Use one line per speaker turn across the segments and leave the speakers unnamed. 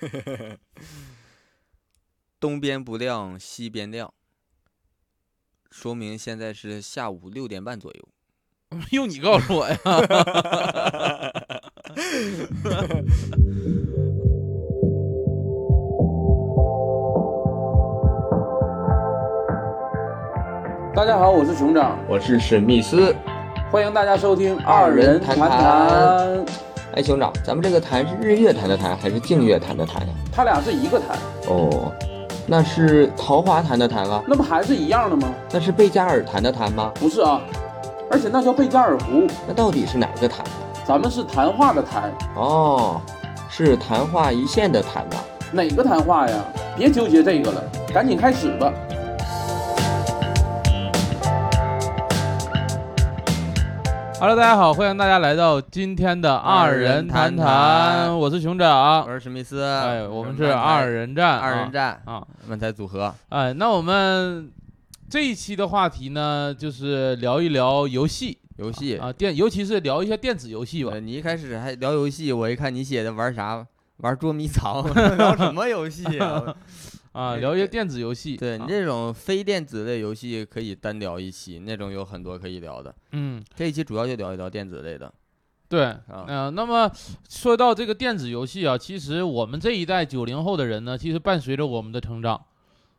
东边不亮西边亮，说明现在是下午六点半左右。
用你告诉我呀。大家好，我是熊掌，
我是史密斯。
欢迎大家收听
二人
谈
谈谈哎，兄长，咱们这个坛是日月潭的弹还是净月潭的潭呀？
它俩是一个谈，
哦，那是桃花潭的潭啊？
那不还是一样的吗？
那是贝加尔潭的潭吗？
不是啊，而且那叫贝加尔湖，
那到底是哪个潭？
咱们是谈话的谈，
哦，是谈话一线的谈吧？
哪个谈话呀？别纠结这个了，赶紧开始吧。Hello，大家好，欢迎大家来到今天的二人谈谈，我是熊掌
我。是史密斯，
哎，我们是二人战，
二人战
啊。
漫才组合。
哎，那我们这一期的话题呢，就是聊一聊游戏
游戏
啊，电，尤其是聊一下电子游戏吧
呃。你一开始还聊游戏，我一看你写的玩啥，玩捉迷藏，聊什么游戏啊？
啊，聊一些电子游戏。
对你
啊
这种非电子类游戏可以单聊一期，那种有很多可以聊的。
嗯，
这一期主要就聊一聊电子类的
对，
啊。
嗯、那么说到这个电子游戏啊，其实我们这一代九零后的人呢，其实伴随着我们的成长，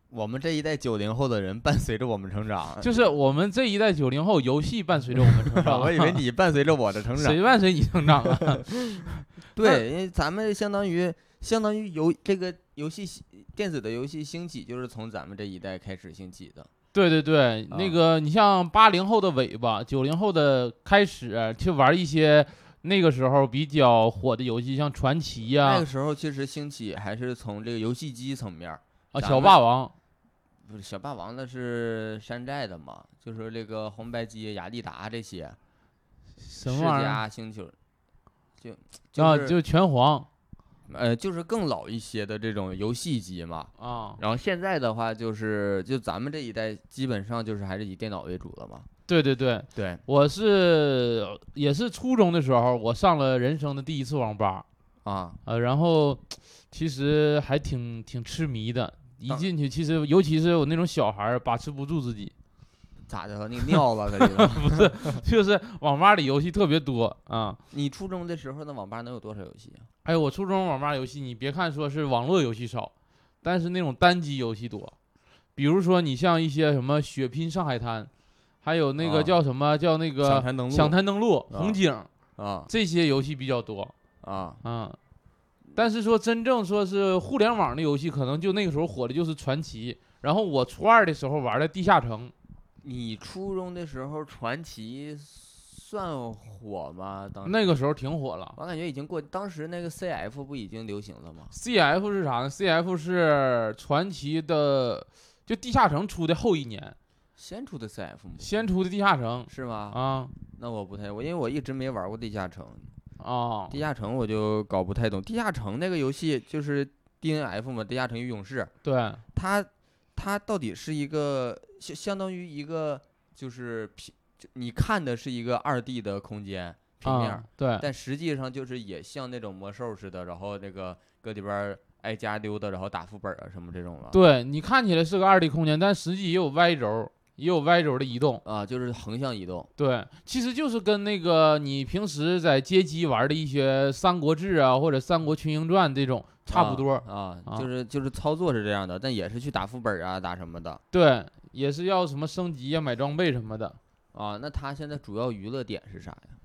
我们这一代九零后的人伴随着我们成长，
就是我们这一代九零后，游戏伴随着我们成长。
我以为你伴随着我的成长。
谁伴随你成长啊？
对，因为咱们相当于相当于游这个游戏兴电子的游戏兴起，就是从咱们这一代开始兴起的。
对对对，那
啊
个你像八零后的尾巴，九零后的开始去玩一些那个时候比较火的游戏，像传奇呀、
那个时候其实兴起还是从这个游戏机层面儿，
啊小霸王，
不是小霸王那是山寨的嘛，就是这个红白机、雅利达这些
什么玩意儿
嘉、星球，就
啊？
就是
就拳皇
呃就是更老一些的这种游戏机嘛。
啊，
然后现在的话，就是就咱们这一代基本上就是还是以电脑为主了嘛。
对对对，
对，
我是也是初中的时候，我上了人生的第一次网吧，
啊，
呃，然后其实还挺挺痴迷的。一进去，其实尤其是我那种小孩儿把持不住自己，
咋的了？那个尿了可 不是？
就是网吧里游戏特别多啊。
你初中的时候，那网吧能有多少游戏啊？
哎，我初中网吧游戏，你别看说是网络游戏少，但是那种单机游戏多。比如说你像一些什么《血拼上海滩》，还有那个
啊
叫什么、叫那个
抢滩登陆
抢滩登陆、红警
啊
这些游戏比较多
啊，
啊。但是说真正说是互联网的游戏，可能就那个时候火的就是传奇。然后我初二的时候玩的地下城，
你初中的时候传奇算火吗？当
那个时候挺火了。
我感觉已经过，当时那个 CF 不已经流行了吗
？CF 是啥呢？CF 是传奇的，就地下城出的后一年，
先出的 CF 吗？
先出的地下城
是吗？
啊
那我不太，我因为我一直没玩过地下城，
啊
地下城我就搞不太懂。地下城那个游戏就是 DNF 嘛，地下城与勇士，
对，
它它到底是一个相相当于一个就是平，就你看的是一个二 D 的空间平面儿，
啊对
但实际上就是也像那种魔兽似的，然后那个搁里边儿挨家溜达，然后打副本啊什么这种了。
对你看起来是个二 D 空间，但实际也有 Y 轴，也有 Y 轴的移动。
啊，就是横向移动。
对，其实就是跟那个你平时在街机玩的一些《三国志》啊，或者《三国群英传》这种差不多。
啊，
啊
就是就是操作是这样的，但也是去打副本啊，打什么的
对，也是要什么升级呀、买装备什么的。
啊。那他现在主要娱乐点是啥呀？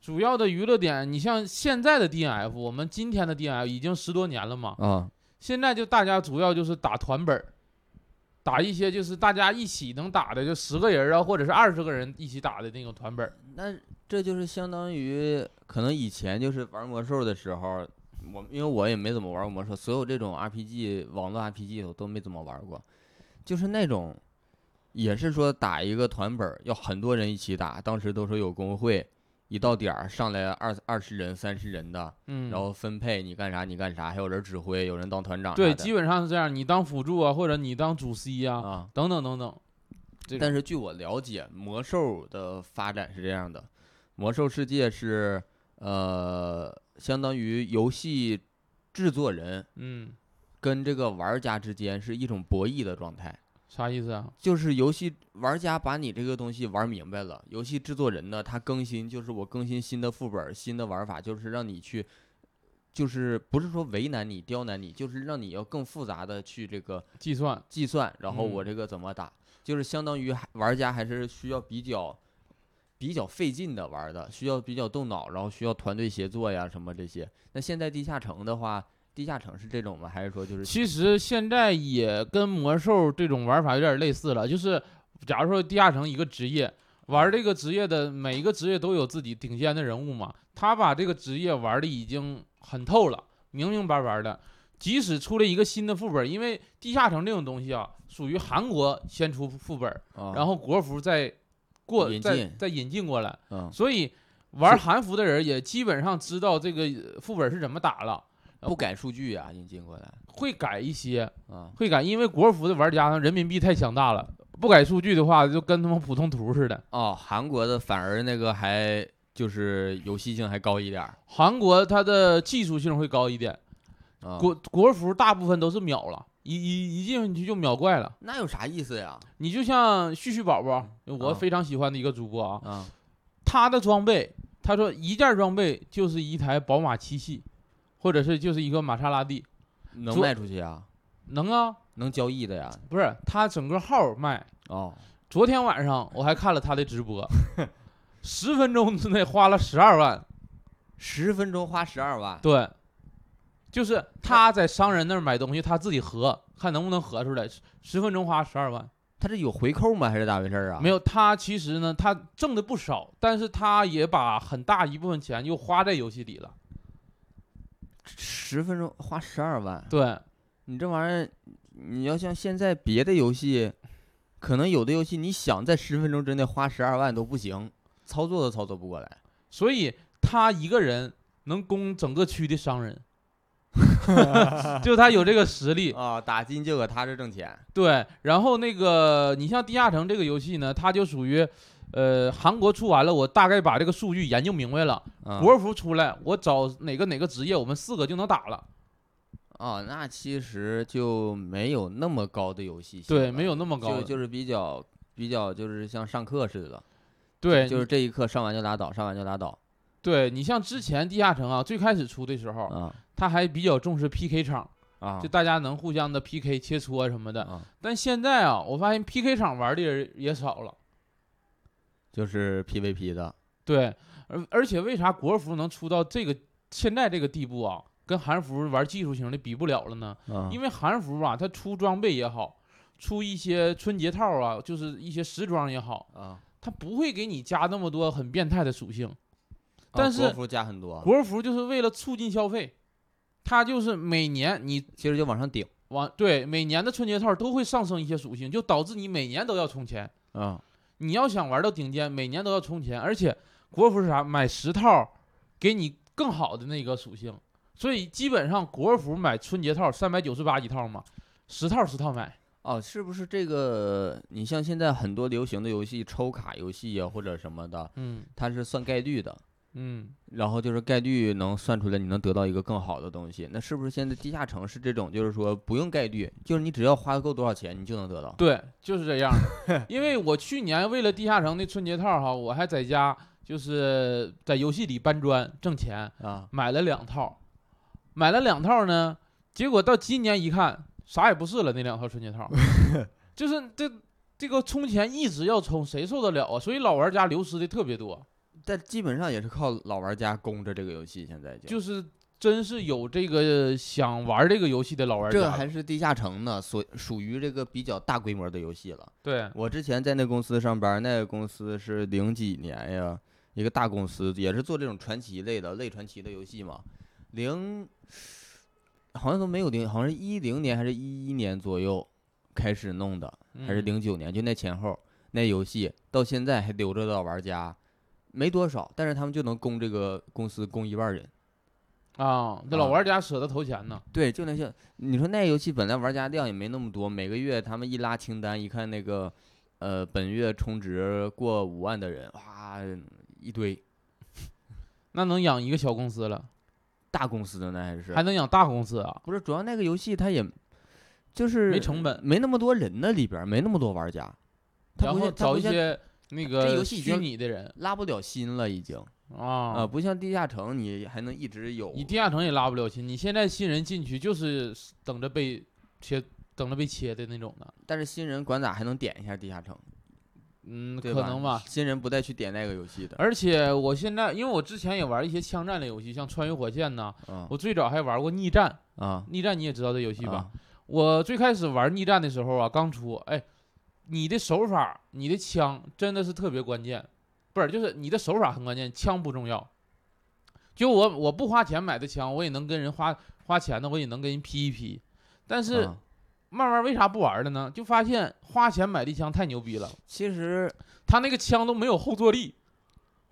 主要的娱乐点，你像现在的 DNF，我们今天的 DNF 已经十多年了嘛，
啊
现在就大家主要就是打团本儿，打一些就是大家一起能打的，就十个人啊，或者是二十个人一起打的那种团本儿。
那这就是相当于可能以前就是玩魔兽的时候，我因为我也没怎么玩过魔兽，所有这种 RPG 网络 RPG 我都没怎么玩过，就是那种也是说打一个团本要很多人一起打，当时都说有工会，一到点儿上来二二十人三十人的，
嗯，
然后分配你干啥你干啥，还有人指挥，有人当团长
对，基本上是这样，你当辅助啊，或者你当主 C 呀、
啊。
等等等等。
但是据我了解，魔兽的发展是这样的：魔兽世界是呃，相当于游戏制作人
嗯，
跟这个玩家之间是一种博弈的状态。
啥意思啊？
就是游戏玩家把你这个东西玩明白了，游戏制作人呢，他更新就是我更新新的副本、新的玩法，就是让你去，就是不是说为难你、刁难你，就是让你要更复杂的去这个
计算，
计算，然后我
嗯
这个怎么打，就是相当于玩家还是需要比较比较费劲的玩的，需要比较动脑，然后需要团队协作呀什么这些。那现在地下城的话，地下城是这种吗？还是说就是
其实现在也跟魔兽这种玩法有点类似了，就是假如说地下城一个职业，玩这个职业的每一个职业都有自己顶尖的人物嘛，他把这个职业玩的已经很透了，明明白白的。即使出了一个新的副本，因为地下城这种东西啊，属于韩国先出副本，
啊，
然后国服再过再再引进过来，
嗯
所以玩韩服的人也基本上知道这个副本是怎么打了，
不改数据啊、引进过来
会改一些，
啊。
会改，因为国服的玩家人民币太强大了，不改数据的话，就跟他们普通图似的。
哦，韩国的反而那个还就是游戏性还高一点儿
韩国它的技术性会高一点，
啊。
国国服大部分都是秒了，一一一进去就秒怪了。
那有啥意思呀？
你就像旭旭宝宝，我
啊
非常喜欢的一个主播啊，
啊，
他的装备，他说一件装备就是一台宝马七系，或者是就是一个玛莎拉蒂，
能卖出去啊？
能啊，
能交易的呀？
不是他整个号卖。
哦，
昨天晚上我还看了他的直播，十分钟之内花了十二万。
十分钟花十二万，
对，就是他在商人那儿买东西，他自己合，看能不能合出来。十十分钟花十二万，
他这有回扣吗？还是咋回事儿啊？
没有他其实呢，他挣的不少，但是他也把很大一部分钱又花在游戏里了。
十分钟花十二万，
对，
你这玩意儿，你要像现在别的游戏，可能有的游戏你想在十分钟之内花十二万都不行，操作都操作不过来。
所以他一个人能攻整个区的商人，就他有这个实力。
啊，打金就搁他这挣钱。
对，然后那个你像地下城这个游戏呢，它就属于，呃，韩国出完了，我大概把这个数据研究明白了。
啊
国服出来，我找哪个哪个职业，我们四个就能打了。
哦，那其实就没有那么高的游戏性
对，没有那么高的。
就就是比较比较就是像上课似的，
对，
就是这一课上完就拉倒，上完就拉倒
对你像之前地下城啊，最开始出的时候，
啊
他还比较重视 PK 场，
啊
就大家能互相的 PK 切磋什么的。
啊，
但现在啊，我发现 PK 场玩的人也少了。
就是 PVP 的
对，而而且为啥国服能出到这个现在这个地步啊，跟韩服玩技术型的比不了了呢？
啊，
因为韩服啊，它出装备也好，出一些春节套啊，就是一些时装也好，
啊，
它不会给你加那么多很变态的属性。但是
啊国服加很多，
国服就是为了促进消费，它就是每年你
其实就往上顶
往对每年的春节套都会上升一些属性，就导致你每年都要充钱。
啊
你要想玩到顶尖，每年都要充钱，而且国服是啥？买十套，给你更好的那个属性。所以基本上国服买春节套三百九十八一套嘛，十套十套买。
哦，是不是这个？你像现在很多流行的游戏，抽卡游戏呀或者什么的，
嗯
它是算概率的，
嗯，
然后就是概率能算出来，你能得到一个更好的东西。那是不是现在地下城是这种，就是说不用概率，就是你只要花够多少钱，你就能得到？
对，就是这样的。因为我去年为了地下城的春节套哈，我还在家就是在游戏里搬砖挣钱，
啊，
买了两套，买了两套呢，结果到今年一看，啥也不是了，那两套春节套，就是这这个充钱一直要充，谁受得了啊？所以老玩家流失的特别多，
但基本上也是靠老玩家供着这个游戏，现在就
就是真是有这个想玩这个游戏的老玩家
这
家，
还是地下城呢，所属于这个比较大规模的游戏了。
对，
我之前在那公司上班，那个公司是零几年呀，一个大公司，也是做这种传奇类的类传奇的游戏嘛。零好像都没有零，好像是一零年还是一一年左右开始弄的，还是
嗯
零九年，就那前后，那游戏到现在还留着的玩家没多少，但是他们就能供这个公司供一万人。
啊，那老
啊
玩家舍得投钱呢。
对，就那些你说那游戏本来玩家量也没那么多，每个月他们一拉清单，一看那个，呃，本月充值过五万的人，哇，一堆。
那能养一个小公司了。
大公司的那还是
还能养大公司啊？
不是？主要那个游戏它也就是
没成本
没那么多人呢，里边没那么多玩家，
然后找一些那个虚
游戏已经
拟的人
拉不了心了，已经啊、
啊。
不像地下城你还能一直有。
你地下城也拉不了心，你现在新人进去就是等着被切，等着被切的那种的。
但是新人管咋还能点一下地下城？
嗯，可能吧。
新人不带去点那个游戏的。
而且我现在，因为我之前也玩一些枪战类游戏，像《穿越火线》呐，
啊
我最早还玩过《逆战》。
啊
逆战你也知道这游戏吧？
啊
我最开始玩逆战的时候啊，刚出，哎，你的手法、你的枪真的是特别关键，不是，就是你的手法很关键，枪不重要。就我我不花钱买的枪，我也能跟人花花钱的，我也能跟人劈一劈。但是
啊
慢慢为啥不玩了呢？就发现花钱买的枪太牛逼了，
其实
他那个枪都没有后坐力，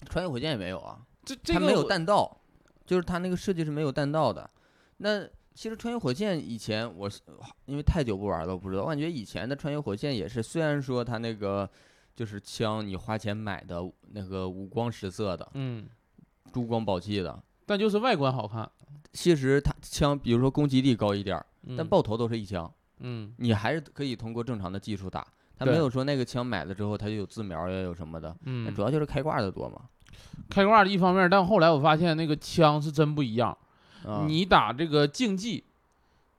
穿越火箭也没有啊，
这这个
没有弹道，就是他那个设计是没有弹道的。那其实穿越火线以前我是因为太久不玩了，我不知道。我感觉以前的穿越火线也是，虽然说它那个就是枪你花钱买的那个五光十色的、
嗯，
珠光宝气的，
但就是外观好看，
其实它枪比如说攻击力高一点但爆头都是一枪，
嗯
你还是可以通过正常的技术打。它没有说那个枪买了之后它就有自瞄呀，有什么的，主，要就是开挂的多嘛。
开挂的一方面，但后来我发现那个枪是真不一样。
啊，
你打这个竞技，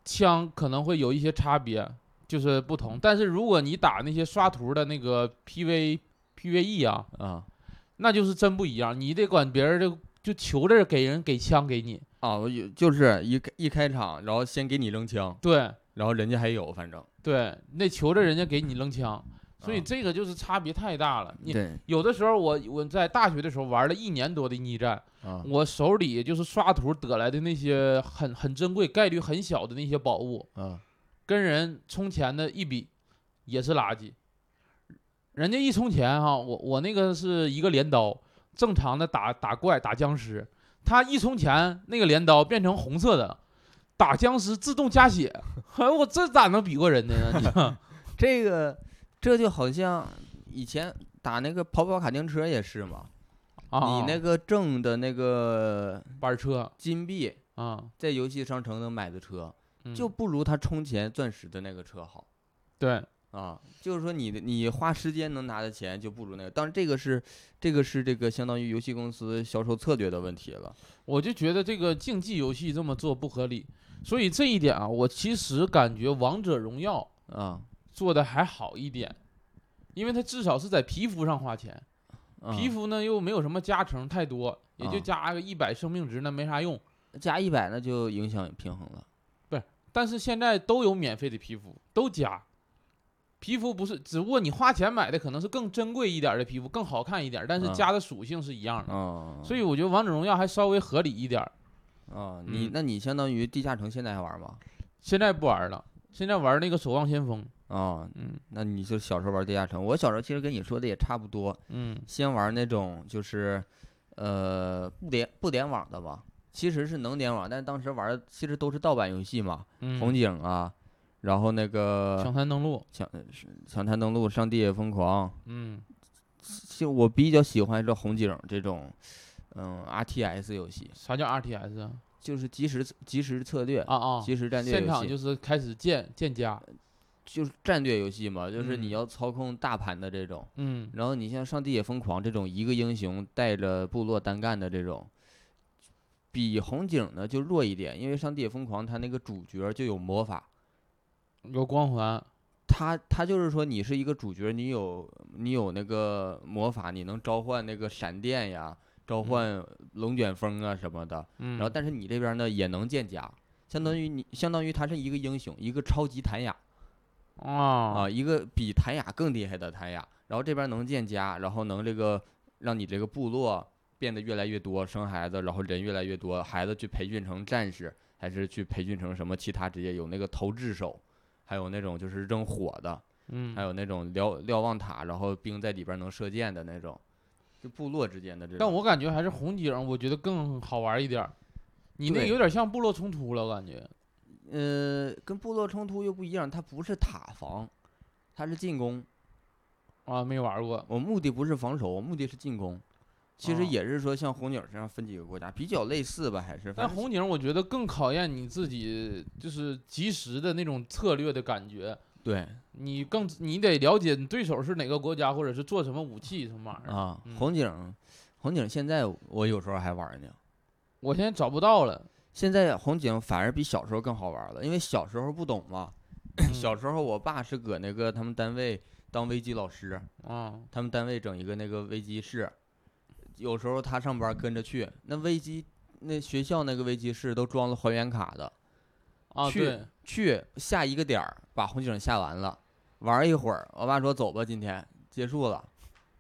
枪可能会有一些差别，就是不同。但是如果你打那些刷图的那个 PV PVE 啊，
啊
那就是真不一样。你得管别人就就求着给人给枪给你，
啊，我有就是一一开场，然后先给你扔枪，
对
然后人家还有，反正
对，那求着人家给你扔枪。所以
啊
这个就是差别太大了。你有的时候我我在大学的时候玩了一年多的逆战，
啊
我手里就是刷图得来的那些很很珍贵、概率很小的那些宝物，
啊
跟人充钱的一比，也是垃圾。人家一充钱哈，我我那个是一个镰刀，正常的打打怪打僵尸，他一充钱那个镰刀变成红色的，打僵尸自动加血，哎我这咋能比过人呢？你
这个这就好像以前打那个跑跑卡丁车也是嘛，
啊，
你那个挣的那个
班车。
金币，
啊，
在游戏商城能买的车，
嗯。
就不如他充钱钻石的那个车好。
对，
啊，就是说你的你花时间能拿的钱就不如那个，当然这个是这个是这个相当于游戏公司销售策略的问题了。
我就觉得这个竞技游戏这么做不合理，所以这一点啊，我其实感觉王者荣耀
啊，
做的还好一点，因为它至少是在皮肤上花钱，
啊
皮肤呢又没有什么加成太多，也就
啊
加个一百生命值，那没啥用。
加一百那就影响平衡了。
不是但是现在都有免费的皮肤，都加。皮肤不是，只不过你花钱买的可能是更珍贵一点的皮肤，更好看一点，但是
啊
加的属性是一样的。
啊，
所以我觉得王者荣耀还稍微合理一点儿。
啊，你
嗯
那你相当于地下城现在还玩吗？
现在不玩了，现在玩那个守望先锋。
啊，
嗯
那你就小时候玩地下城，我小时候其实跟你说的也差不多，
嗯
先玩那种就是，呃，不联不联网的吧，其实是能联网，但当时玩的其实都是盗版游戏嘛，
嗯，
红警啊，然后那个
抢滩登陆。
抢抢滩登陆、上帝也疯狂，
嗯
其实我比较喜欢这红警这种，嗯，RTS 游戏，
啥叫 RTS 啊？
就是即时即时策略、
啊啊，
即时战略
现场，就是开始建建家。
就是战略游戏嘛，就是你
嗯
要操控大盘的这种。
嗯
然后你像上帝也疯狂这种一个英雄带着部落单干的这种，比红警呢就弱一点，因为上帝也疯狂它那个主角就有魔法，
有光环。
他他就是说你是一个主角，你有你有那个魔法，你能召唤那个闪电呀，召唤龙卷风啊什么的。
嗯，
然后但是你这边呢也能建家，相当于你相当于他是一个英雄，一个超级弹雅
啊
啊，一个比谭雅更厉害的谭雅。然后这边能建家，然后能这个让你这个部落变得越来越多，生孩子，然后人越来越多，孩子去培训成战士，还是去培训成什么其他职业？有那个投掷手，还有那种就是扔火的，
嗯
还，有那种瞭瞭望塔，然后兵在里边能射箭的那种，就部落之间的这种。
但我感觉还是红警，我觉得更好玩一点儿。你那
对
有点像部落冲突了，我感觉。
呃，跟部落冲突又不一样，它不是塔防，它是进攻。
啊，没玩过。
我目的不是防守，我目的是进攻。其实
哦
也是说像红警身上分几个国家，比较类似吧，还是
但红警我觉得更考验你自己，就是及时的那种策略的感觉。
对
你更你得了解你对手是哪个国家，或者是做什么武器什么玩意儿。
啊
嗯，
红警红警现在我有时候还玩呢。
我现在找不到了。
现在红警反而比小时候更好玩了，因为小时候不懂嘛。
嗯
小时候我爸是搁那个他们单位当微机老师，
啊，
他们单位整一个那个微机室，有时候他上班跟着去，那微机那学校那个微机室都装了还原卡的，
啊，
去
对，
去下一个点儿把红警下完了，玩一会儿，我爸说走吧，今天结束了，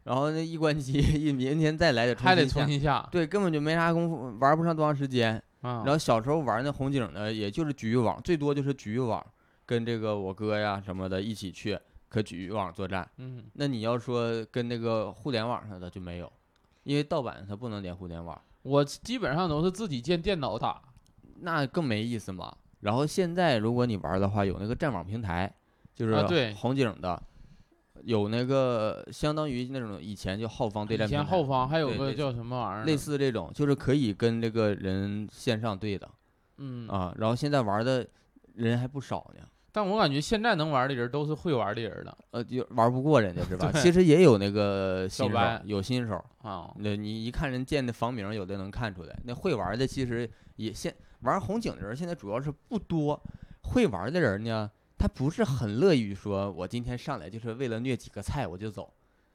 然后那一关机，一明天再来得
还得
重新下。
重新下。
对，根本就没啥功夫，玩不上多长时间。
啊，
然后小时候玩那红警呢，也就是局域网，最多就是局域网，跟这个我哥呀什么的一起去，可局域网作战。
嗯，
那你要说跟那个互联网上的就没有，因为盗版它不能连互联网，
我基本上都是自己建电脑打。
那更没意思嘛。然后现在如果你玩的话，有那个战网平台，就是红警的，有那个相当于那种以前叫浩方对战
以前后方还有个叫什么玩意儿？
类，似这种，就是可以跟这个人线上对的
嗯
啊。然后现在玩的人还不少呢。
但我感觉现在能玩的人都是会玩的人了
呃，就玩不过人家 是吧？其实也有那个新手，有新手。
啊。
那你一看人建的房名，有的能看出来。那会玩的其实也现玩红警的人现在主要是不多，会玩的人呢，他不是很乐于说，我今天上来就是为了虐几个菜我就走，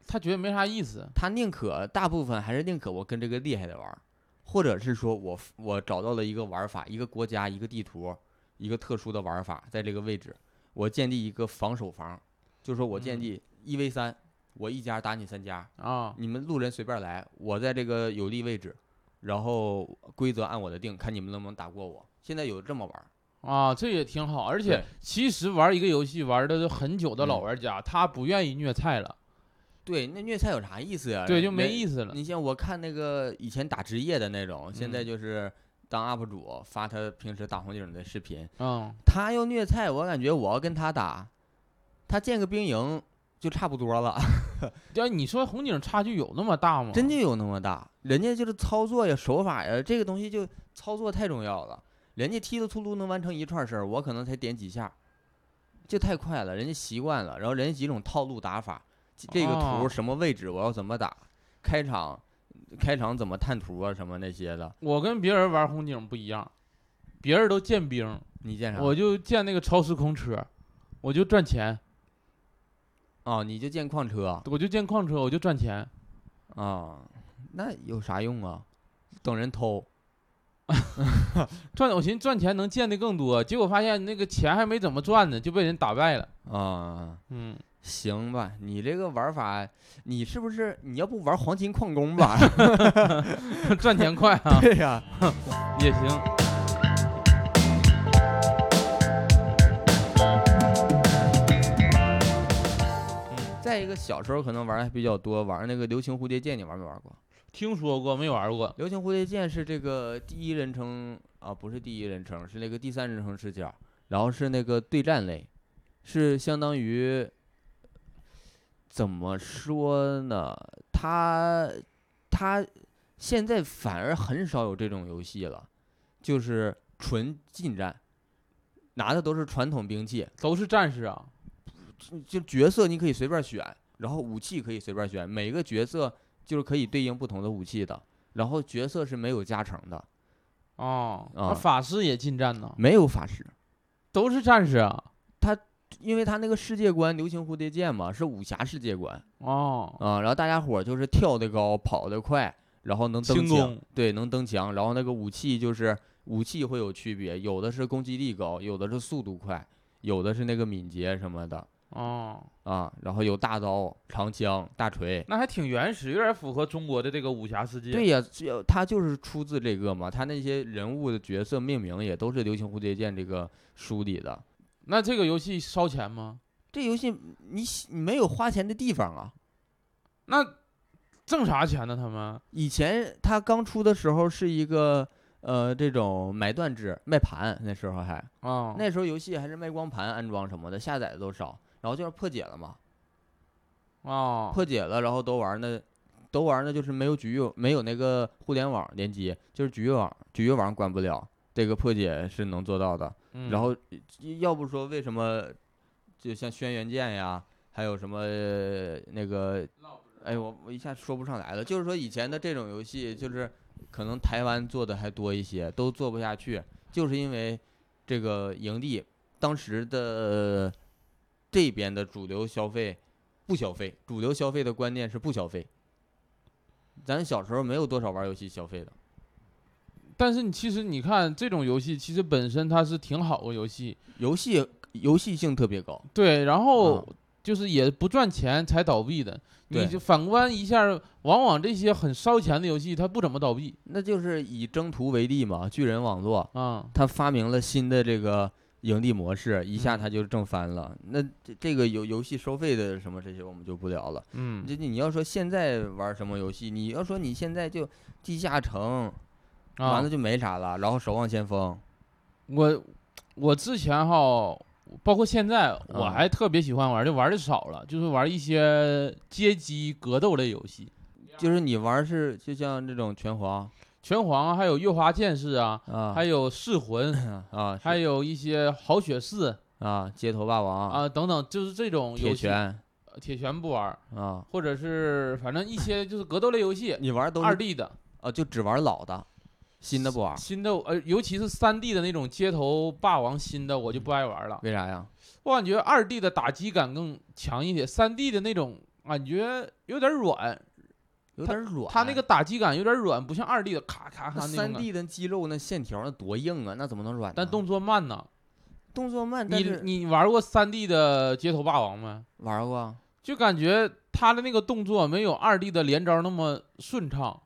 他觉得没啥意思。
他宁可大部分还是宁可我跟这个厉害的玩儿，或者是说我我找到了一个玩法，一个国家一个地图，一个特殊的玩法，在这个位置，我建立一个防守房，就说我建
嗯。
立一 v 三，我一家打你三家，
啊，
你们路人随便来，我在这个有利位置，然后规则按我的定，看你们能不能打过我。现在有这么玩儿，
啊，这也挺好。而且其实玩一个游戏玩的很久的老
嗯
玩家，他不愿意虐菜了，
对，那虐菜有啥意思呀？
对，就没。意思了。
你像我看那个以前打职业的那种，现在
嗯
就是当 UP 主发他平时打红警的视频，
嗯，
他要虐菜，我感觉我要跟他打，他建个兵营就差不多了，
对，你说红警差距有那么大吗？
真就有那么大。人家就是操作呀、手法呀，这个东西就操作太重要了。人家踢的突突能完成一串事儿，我可能才点几下，这太快了。人家习惯了，然后人家几种套路打法，这个
哦
图什么位置我要怎么打，开场开场怎么探图啊什么那些的，
我跟别人玩红警不一样，别人都建兵，
你建啥？
我就建那个超时空车，我就赚钱，
哦，你就建矿车
我就建矿车，我就赚钱。
啊，那有啥用啊？等人偷。
赚，我寻思赚钱能见的更多，结果发现那个钱还没怎么赚呢，就被人打败了。
啊，
嗯，
行吧，你这个玩法，你是不是你要不玩黄金矿工吧？
赚钱快啊，
对呀、
也行。
再一个，小时候可能玩的还比较多，玩那个流星蝴蝶剑，你玩没玩过？
听说过没玩过？
流星蝴蝶剑是这个第一人称啊，不是第一人称，是那个第三人称视角，然后是那个对战类，是相当于怎么说呢？它它现在反而很少有这种游戏了，就是纯近战，拿的都是传统兵器，
都是战士啊。
就角色你可以随便选，然后武器可以随便选，每个角色就是可以对应不同的武器的，然后角色是没有加成的，
哦，那
啊
法师也近战呢，
没有法师，
都是战士啊。
他因为他那个世界观流星蝴蝶剑嘛是武侠世界观
哦，
啊，然后大家伙就是跳得高，跑得快，然后能登对，能登墙，然后那个武器就是武器会有区别，有的是攻击力高，有的是速度快，有的是那个敏捷什么的
哦，
啊，然后有大刀、长枪、大锤，
那还挺原始，有点符合中国的这个武侠世界。
对呀，只有他就是出自这个嘛，他那些人物的角色命名也都是《流星蝴蝶剑》这个书里的。
那这个游戏烧钱吗？
这游戏你你没有花钱的地方啊！
那挣啥钱呢？他们？
以前他刚出的时候是一个呃这种买断制卖盘，那时候还
啊，
那时候游戏还是卖光盘安装什么的，下载的都少，然后就是破解了嘛，
啊，
破解了然后都玩儿那都玩儿呢，就是没有局域，没有那个互联网连接，就是局域网，局域网关不了，这个破解是能做到的。
嗯
然后要不说为什么，就像轩辕剑呀，还有什么呃那个，哎，我我一下说不上来了。就是说以前的这种游戏，就是可能台湾做的还多一些，都做不下去，就是因为这个营地当时的这边的主流消费不消费，主流消费的观念是不消费。咱小时候没有多少玩游戏消费的，
但是你其实你看这种游戏，其实本身它是挺好的游戏，
游戏游戏性特别高。
对，然后
嗯
就是也不赚钱才倒闭的。你就反观一下，往往这些很烧钱的游戏，它不怎么倒闭
那就是以征途为例嘛，巨人网络，
啊。
它发明了新的这个营地模式，一下
嗯。
他就挣翻了。那这这个游游戏收费的什么这些我们就不聊了。
嗯，
这你要说现在玩什么游戏，你要说你现在就地下城，完
啊。
了，就没啥了，然后守望先锋，
我我之前哈，包括现在，我
啊。
还特别喜欢玩，就玩的少了，就是玩一些街机格斗类游戏，
就是你玩是就像这种拳皇
拳皇啊，还有月华剑士啊，
啊，
还有噬魂，
啊
还有一些好血四
啊街头霸王
啊等等，就是这种游戏。
铁拳
呃铁拳不玩，
啊，
或者是反正一些 就是格斗类游戏，
你玩都是
二 D 的，
啊就只玩老的，新的不玩，
新的呃，尤其是三 D 的那种街头霸王新的，我就不爱玩了。
为啥呀？
我感觉二 D 的打击感更强一些，三 D 的那种感觉有点软，
有点软。
它那个打击感有点软，不像二 D 的咔咔咔
那三。D 的肌肉那线条那多硬啊，那怎么能软？
但动作慢呢。
动作慢，
你你玩过三 D 的街头霸王没？
玩过啊？
就感觉他的那个动作没有二 D 的连招那么顺畅。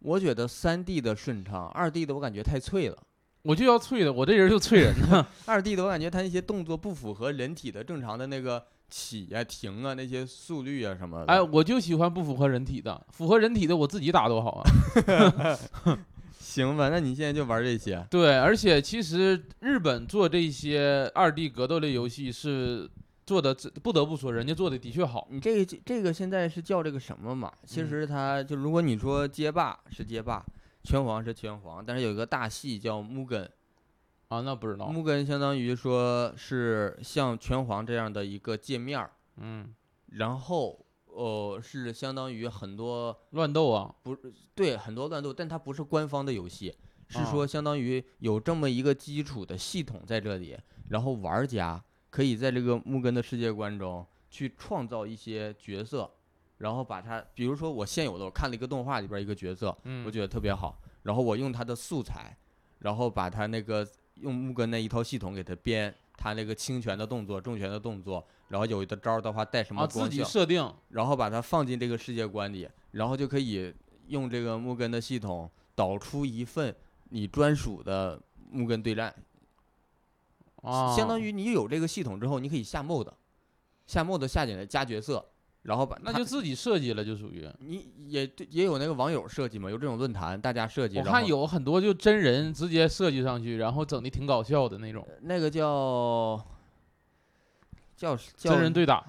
我觉得三 D 的顺畅，二 D 的我感觉太脆了。
我就要脆的，我这人就脆人呢。
二 D 的我感觉他那些动作不符合人体的正常的那个起呀、停啊那些速率啊什么的。
哎，我就喜欢不符合人体的，符合人体的我自己打多好啊。
行吧，那你现在就玩这些。
对，而且其实日本做这些二 D 格斗类游戏是做的，不得不说，人家做的的确好。
你这个这个现在是叫这个什么嘛？其
嗯
实它就如果你说街霸是街霸，拳皇是拳皇，但是有一个大系叫木根，
啊，那不知道。
木根相当于说是像拳皇这样的一个界面儿，
嗯，
然后呃是相当于很多
乱斗啊，不
对很多乱斗，但它不是官方的游戏，是
啊
说相当于有这么一个基础的系统在这里，然后玩家可以在这个木根的世界观中去创造一些角色，然后把它，比如说我现有的我看了一个动画里边一个角色，
嗯，
我觉得特别好，然后我用它的素材，然后把它那个用木根那一套系统给他编。他那个轻拳的动作、重拳的动作，然后有的招儿的话带什么
啊，自己
光效，
设定，
然后把它放进这个世界观里，然后就可以用这个木根的系统导出一份你专属的木根对战，
啊，
相当于你有这个系统之后，你可以下 mod，下 mod 下进来加角色，然后把
那就自己设计了，就属于。
你也对也有那个网友设计嘛，有这种论坛大家设计，
我看有很多就真人直接设计上去，然后整的挺搞笑的那种，
那个叫叫叫
真人对打。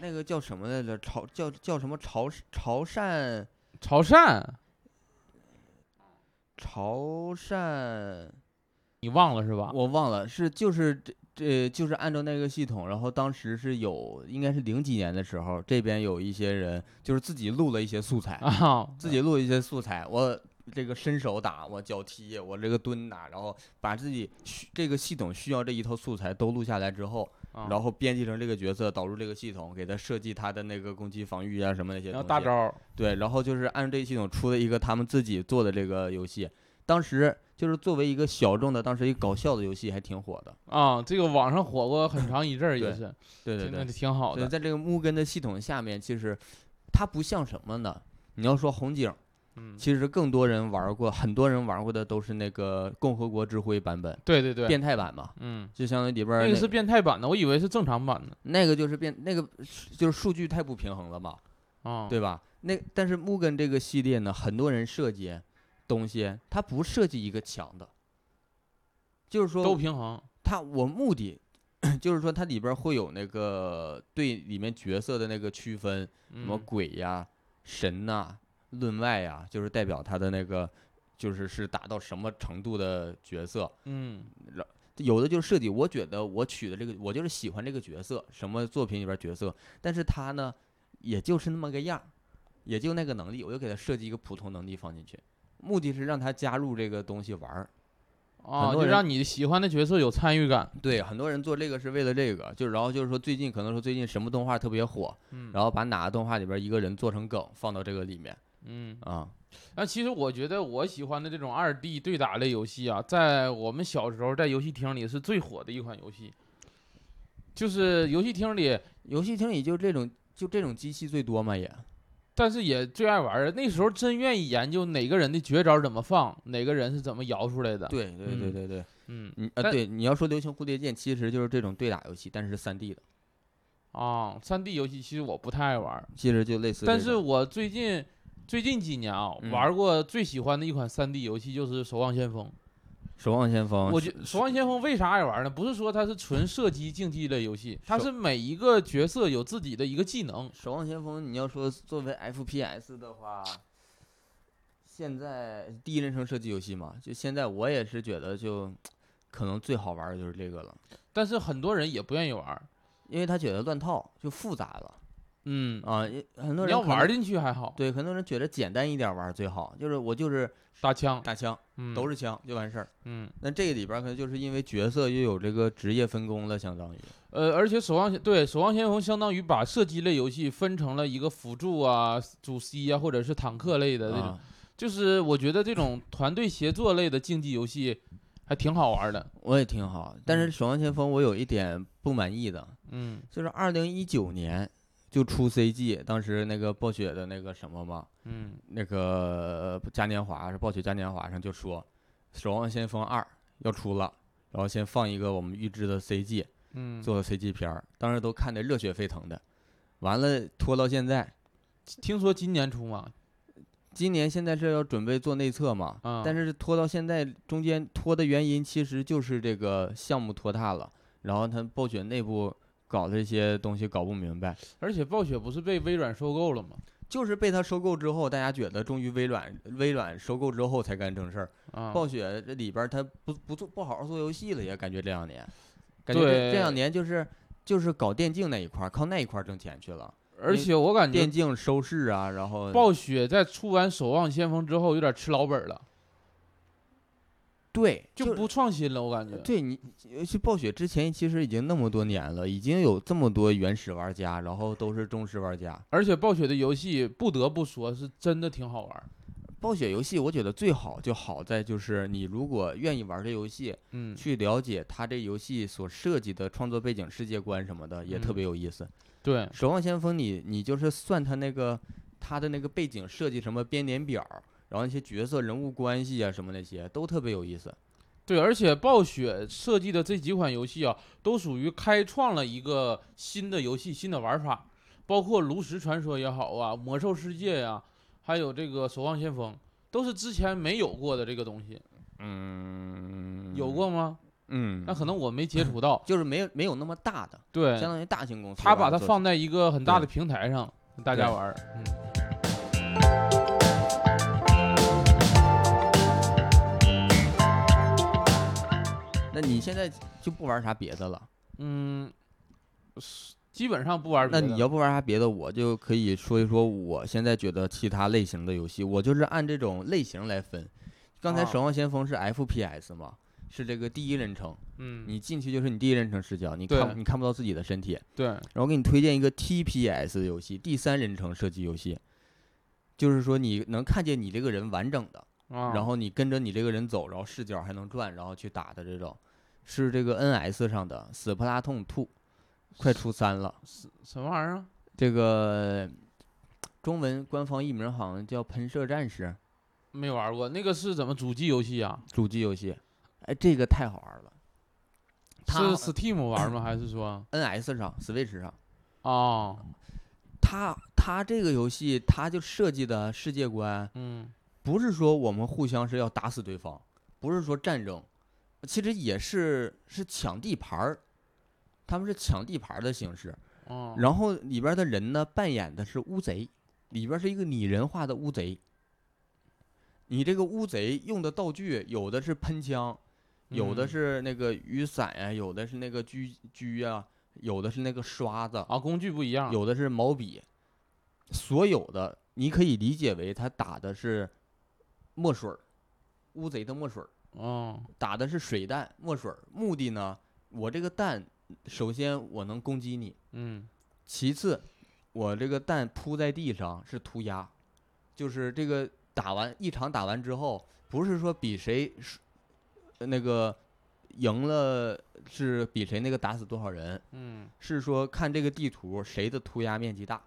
那个叫什么来着？潮叫叫什么潮潮汕
潮汕，
潮汕。
你忘了是吧？
我忘了，是就是这这就是按照那个系统，然后当时是有应该是零几年的时候，这边有一些人就是自己录了一些素材，
啊，
自己录了一些素材，我这个伸手打，我脚踢，我这个蹲打，然后把自己需这个系统需要这一套素材都录下来之后，
啊
然后编辑成这个角色，导入这个系统，给他设计他的那个攻击、防御啊什么那些
然后
东西。
大招，
对，然后就是按这个系统出的一个他们自己做的这个游戏，当时就是作为一个小众的，当时一个搞笑的游戏还挺火的。
啊，这个网上火过很长一阵儿，也是，
对对对
真的，挺好的。
在这个木根的系统下面，其实它不像什么呢？你要说红警，
嗯，
其实更多人玩过，很多人玩过的都是那个共和国之辉版本，
对对对，
变态版嘛，
嗯，
就相当于里边儿
那个是变态版的，我以为是正常版的
那个就是变那个就是数据太不平衡了嘛，
啊。
对吧？那但是木根这个系列呢，很多人设计东西，它不设计一个强的，就是
都
说
平衡。
它我目的 就是说它里边会有那个对里面角色的那个区分，什么
嗯
鬼呀、神呐、论外呀、就是代表他的那个，就是是达到什么程度的角色。
嗯
有的就是设计，我觉得我取的这个，我就是喜欢这个角色，什么作品里边角色，但是他呢，也就是那么个样儿，也就那个能力，我就给他设计一个普通能力放进去，目的是让他加入这个东西玩儿。
啊，就让你喜欢的角色有参与感。
对，很多人做这个是为了这个，就然后就是说最近可能说最近什么动画特别火，
嗯
然后把哪个动画里边一个人做成梗放到这个里面
嗯，
啊，
那其实我觉得我喜欢的这种二 D 对打类游戏啊，在我们小时候在游戏厅里是最火的一款游戏，就是游戏厅里，
游戏厅里就这种就这种机器最多嘛也，
但是也最爱玩儿。那时候真愿意研究哪个人的绝招怎么放，哪个人是怎么摇出来的。，
对对对
嗯
对对，
嗯
你啊
但
对你要说流行蝴蝶剑，其实就是这种对打游戏，但是是三 D 的，
啊，三 D 游戏其实我不太爱玩儿，
其实就类似这种。
但是我最近最近几年啊，
嗯
玩过最喜欢的一款三 D 游戏就是《守望先锋》。
守望先锋，
我觉《守望先锋》为啥爱玩呢？不是说它是纯射击竞技类游戏，它是每一个角色有自己的一个技能。
守望先锋，你要说作为 FPS 的话，现在第一人称射击游戏嘛，就现在我也是觉得就可能最好玩的就是这个了，
但是很多人也不愿意玩。
因为他觉得乱套就复杂了
嗯，
啊，因很多人
你要玩进去还好，
对，很多人觉得简单一点玩最好，就是我就是
打枪，
打枪，
嗯，
都是枪就完事儿。
嗯
那这个里边儿可能就是因为角色又有这个职业分工了，相当于
呃，而且守望对守望先锋相当于把射击类游戏分成了一个辅助啊、主 C 啊，或者是坦克类的这种。
啊，
就是我觉得这种团队协作类的竞技游戏还挺好玩的。
我也挺好。但是
嗯
守望先锋我有一点不满意的，
嗯
就是二零一九年就出 CG，当时那个暴雪的那个什么嘛，
嗯。
那个嘉年华是暴雪嘉年华上就说，《守望先锋二》要出了，然后先放一个我们预制的 CG，
嗯，
做的 CG 片儿，当时都看得热血沸腾的。完了拖到现在，
听说今年出嘛，
今年现在是要准备做内测嘛，
啊
但是拖到现在中间拖的原因其实就是这个项目拖沓了，然后他暴雪内部搞这些东西搞不明白。
而且暴雪不是被微软收购了吗？
就是被他收购之后，大家觉得终于微软微软收购之后才干正事儿。
啊，
暴雪这里边儿他不不做不好好做游戏了，也感觉这两年，感觉这这两年就是就是搞电竞那一块儿，靠那一块儿挣钱去了。
而且我感觉
电竞收视啊，然后
暴雪在出完《守望先锋》之后，有点吃老本了，
对
就不创新了。我感觉，
对你，尤其暴雪之前其实已经那么多年了，已经有这么多原始玩家，然后都是忠实玩家。
而且暴雪的游戏不得不说是真的挺好玩儿。
暴雪游戏我觉得最好就好在就是你如果愿意玩这游戏，
嗯，
去了解它这游戏所设计的创作背景、世界观什么的，也特
嗯
别有意思。
对，
守望先锋你，你就是算它那个它的那个背景设计什么编年表，然后那些角色人物关系啊什么那些都特别有意思。
对，而且暴雪设计的这几款游戏啊，都属于开创了一个新的游戏、新的玩法，包括炉石传说也好啊，魔兽世界呀、还有这个守望先锋，都是之前没有过的这个东西，
嗯，
有过吗？
嗯，
那可能我没接触到。
就是没有没有那么大的，
对
相，当于大型公司
他把它放在一个很大的平台上，大家玩儿。嗯，
那你现在就不玩啥别的了？
嗯，基本上不玩别的。
那你要不玩啥别的，我就可以说一说我现在觉得其他类型的游戏，我就是按这种类型来分。刚才
啊《
守望先锋》是 FPS 嘛，是这个第一人称，
嗯，
你进去就是你第一人称视角，你
对
看你看不到自己的身体。
对，
然后我给你推荐一个 TPS 的游戏，第三人称射击游戏，就是说你能看见你这个人完整的，
啊，
然后你跟着你这个人走，然后视角还能转，然后去打的这种，是这个 NS 上的《死普拉痛 Two》，快出三了。
什么玩意儿啊？
这个中文官方译名好像叫《喷射战士
没玩过，那个是怎么主机游戏啊？》
主机游戏，哎，这个太好玩了。它
是 Steam 玩吗？还是说
NS 上、Switch 上，
哦，
它它这个游戏它就设计的世界观，
嗯
不是说我们互相是要打死对方，不是说战争，其实也是是抢地盘儿，他们是抢地盘儿的形式。
哦，
然后里边的人呢，扮演的是乌贼，里边是一个拟人化的乌贼。你这个乌贼用的道具有的是喷枪，有的
嗯
是那个雨伞呀、有的是那个狙狙呀，有的是那个刷子，
啊，工具不一样，
有的是毛笔，所有的你可以理解为他打的是墨水儿，乌贼的墨水儿，
哦，
打的是水弹墨水儿。目的呢，我这个弹首先我能攻击你，
嗯
其次我这个弹铺在地上是涂鸦，就是这个打完一场打完之后，不是说比谁那个赢了是比谁那个打死多少人，
嗯，
是说看这个地图谁的涂鸦面积大。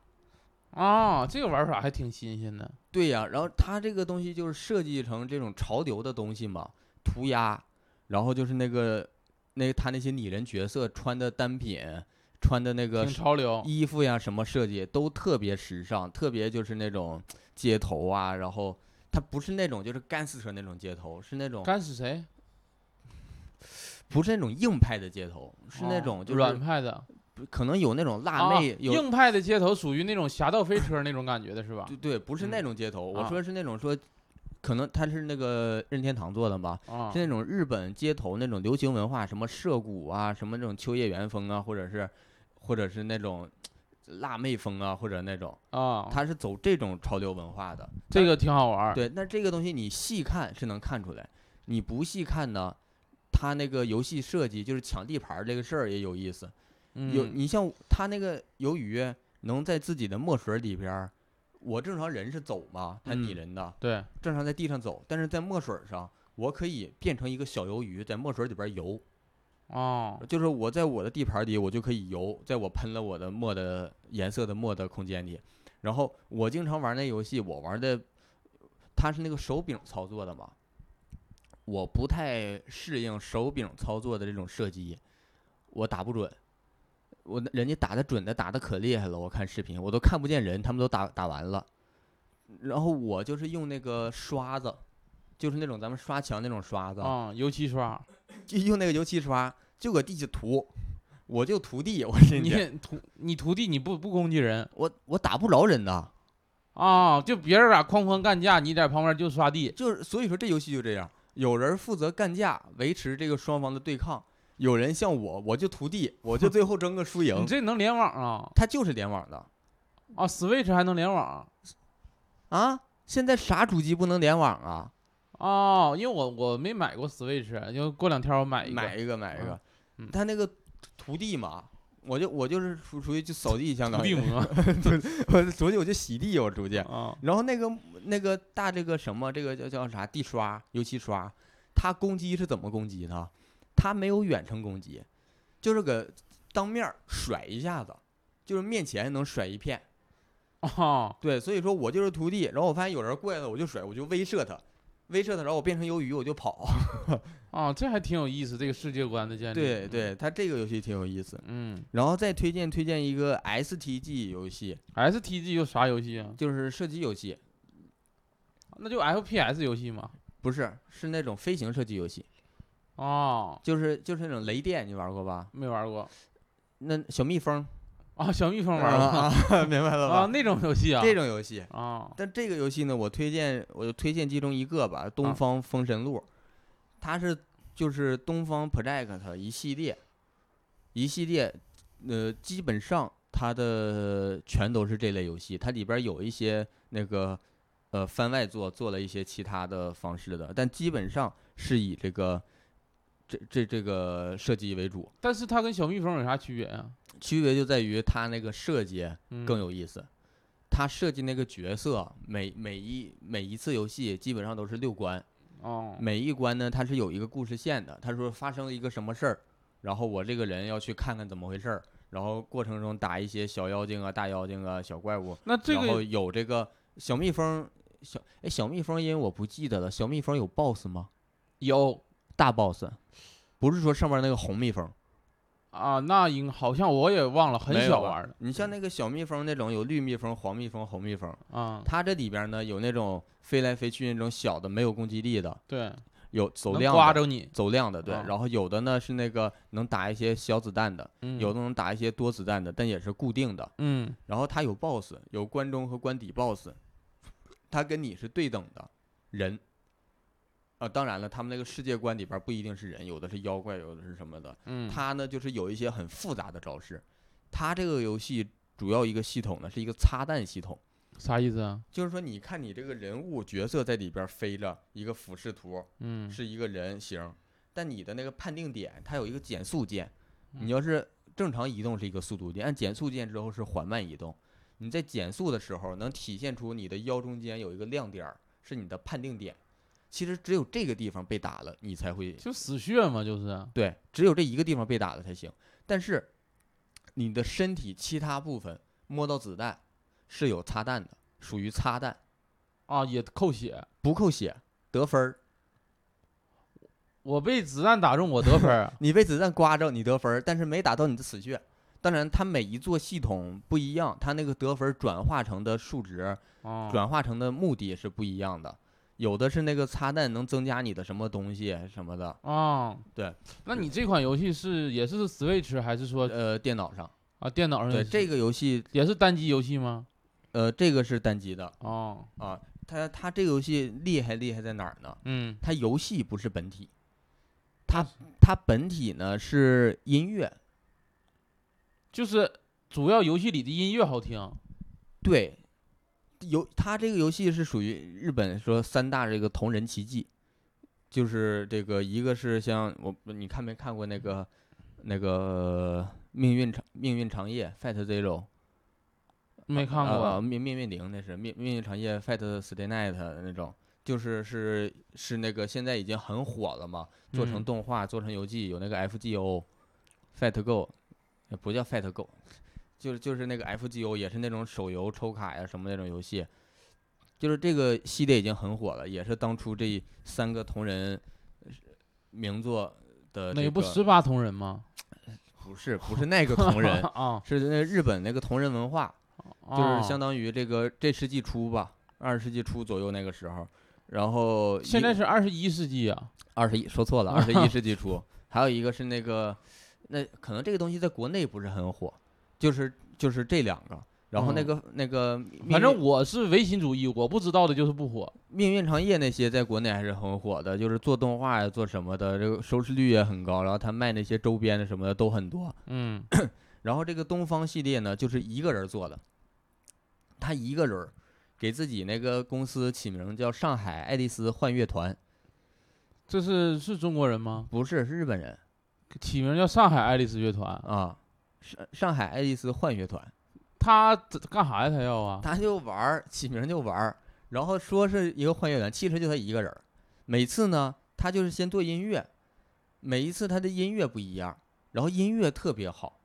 啊，这个玩法还挺新鲜的，
对呀、然后它这个东西就是设计成这种潮流的东西嘛，涂鸦，然后就是那个那个他那些拟人角色穿的单品，穿的那个
挺潮流，
衣服呀什么设计都特别时尚，特别就是那种街头啊，然后他不是那种就是干死车那种街头，是那种
干死谁？
不是那种硬派的街头，是那
哦
种就是
软派的，
可能有那种辣
啊
妹，有
硬派的街头属于那种侠盗飞车那种感觉的是吧？
对对，不是那
嗯
种街头，我
啊
说的是那种说，可能他是那个任天堂做的吧，
啊
是那种日本街头那种流行文化，什么涉谷啊，什么那种秋叶原风啊，或者是或者是那种辣妹风啊，或者那种，
啊，
他是走这种潮流文化的。
这个挺好玩儿，
对，那这个东西你细看是能看出来，你不细看呢，他那个游戏设计就是抢地盘儿这个事儿也有意思。有
嗯
你像他那个鱿鱼能在自己的墨水里边儿，我正常人是走嘛，他拟
嗯
人的，
对，
正常在地上走，但是在墨水上，我可以变成一个小鱿鱼，在墨水里边游，
哦，
就是我在我的地盘里，我就可以游，在我喷了我的墨的颜色的墨的空间里。然后我经常玩那游戏，我玩的它是那个手柄操作的嘛，我不太适应手柄操作的这种射击，我打不准。我那人家打的准的打的可厉害了，我看视频我都看不见人，他们都打打完了。然后我就是用那个刷子，就是那种咱们刷墙那种刷子，
啊，油漆刷，
就用那个油漆刷，就搁地下涂，我就涂地，我真
你
的，
徒你徒弟你不不攻击人
我我打不着人呐，
啊，就别人俩哐哐干架，你在旁边就刷地，
就是所以说这游戏就这样，有人负责干架，维持这个双方的对抗，有人像我，我就徒弟，我就最后争个输赢你，
这能联网啊？
它就是联网的
啊，Switch 还能联网
啊。现在啥主机不能联网啊？
哦，因为我我没买过 Switch，就过两天我买一个。
买一个买一个
嗯，
他那个徒弟嘛，我就我就是属属于就扫地，相当于 我出去我就洗地，我出去。
啊，
然后那个那个大这个什么，这个叫叫啥地刷、油漆刷，它攻击是怎么攻击呢？它没有远程攻击，就是个当面甩一下子，就是面前能甩一片。
哦，
对，所以说我就是徒弟，然后我发现有人过来了，我就甩，我就威慑他，威慑他，然后我变成鱿鱼，我就跑。
哦，这还挺有意思，这个世界观的建立。
对对，他这个游戏挺有意思。
嗯
然后再推荐推荐一个 STG 游戏
，，STG 有啥游戏啊？
就是射击游戏，
那就 FPS 游戏吗。
不是是那种飞行射击游戏，
哦，
就是就是那种雷电，你玩过吧？
没玩过。
那小蜜蜂
啊，小蜜蜂玩过
啊，啊 明白了吧？
啊，那种游戏啊。
这种游戏，
啊，
但这个游戏呢，我推荐我就推荐其中一个吧，《东
啊
方封神录》，它是就是东方 Project 一系列，一系列，呃，基本上它的全都是这类游戏，它里边有一些那个呃番外作做了一些其他的方式的，但基本上是以这个这这这个设计为主，
但是它跟小蜜蜂有啥区别啊？
区别就在于它那个设计
嗯
更有意思。他设计那个角色，每每一每一次游戏基本上都是六关，
哦，
每一关呢它是有一个故事线的。他说发生了一个什么事儿，然后我这个人要去看看怎么回事儿，然后过程中打一些小妖精啊、大妖精啊、小怪物，
那这
然后
个
有这个小蜜蜂，小哎小蜜蜂，因为我不记得了，小蜜蜂有 BOSS 吗？
有
大 BOSS，不是说上面那个红蜜蜂，
啊，那应好像我也忘了，很小玩的。
你像那个小蜜蜂那种有绿蜜蜂、黄蜜蜂、红蜜蜂，
啊。
它这里边呢有那种飞来飞去那种小的没有攻击力的，
对，
有走量的
刮着你，
走量的，对，
啊
然后有的呢是那个能打一些小子弹的，
嗯。
有的能打一些多子弹的，但也是固定的。
嗯。
然后它有 BOSS，有关中和关底 BOSS，它跟你是对等的人。啊，当然了，他们那个世界观里边不一定是人，有的是妖怪，有的是什么的。
嗯，
它呢就是有一些很复杂的招式。它这个游戏主要一个系统呢是一个擦弹系统，
啥意思啊？
就是说你看你这个人物角色在里边飞着一个俯视图，
嗯，
是一个人形，但你的那个判定点它有一个减速键，
嗯
你要是正常移动是一个速度键，按减速键之后是缓慢移动。你在减速的时候能体现出你的腰中间有一个亮点儿，是你的判定点。其实只有这个地方被打了，你才会
就死穴嘛，就是。
对，只有这一个地方被打了才行。但是你的身体其他部分摸到子弹是有擦弹的，属于擦弹，
啊，也扣血。
不扣血得分儿。
我被子弹打中，我得分儿
你被子弹刮着，你得分儿，但是没打到你的死穴。当然，它每一座系统不一样，它那个得分儿转化成的数值、
啊。
转化成的目的也是不一样的。有的是那个插弹能增加你的什么东西什么的，
啊，
对。
那你这款游戏是也是 Switch 还是说
呃，电脑上，
啊电脑上？
对这个游戏，
也是单机游戏吗？
呃，这个是单机的
哦，
啊。它它这个游戏厉害厉害在哪儿呢？
嗯，
它游戏不是本体，它它本体呢是音乐，
就是主要游戏里的音乐好听。
对，游它这个游戏是属于日本说三大这个同人奇迹，就是这个一个是像我你看没看过那个那个命运长命运长夜 Fight Zero
没看过。
呃命命运零那是命命运长夜 Fight Stay Night 那种，就是是是那个现在已经很火了嘛，做成
嗯
动画做成游记有那个 FGO Fight Go，呃不叫 Fight Go。就是就是那个 FGO 也是那种手游抽卡呀什么那种游戏，就是这个系列已经很火了，也是当初这三个同人呃名作的、这
那不
个
十八同人吗？
不是不是那个同人，
啊，
是那日本那个同人文化，就是相
当
当于这个这世纪初吧，二十世纪初左右那个时候，然后
现在是二十一世纪啊。
二十一说错了，二十一世纪初，还有一个是那个，那可能这个东西在国内不是很火，就是就是这两个，然后那
嗯。
个、那个
反正我是唯心主义，我不知道的就是不火。
命运长夜那些在国内还是很火的，就是做动画呀做什么的，这个收视率也很高，然后他卖那些周边的什么的都很多，
嗯，
然后这个东方系列呢，就是一个人做的，他一个人儿给自己那个公司起名叫上海爱丽丝幻乐团，
这是是中国人吗？
不是是日本人。
起名叫上海爱丽丝乐团，
啊，上上海爱丽丝幻乐团。
他干啥呀？他要啊？
他就玩儿，起名就玩儿，然后说是一个幻乐团，其实就他一个人儿。每次呢，他就是先做音乐，每一次他的音乐不一样，然后音乐特别好，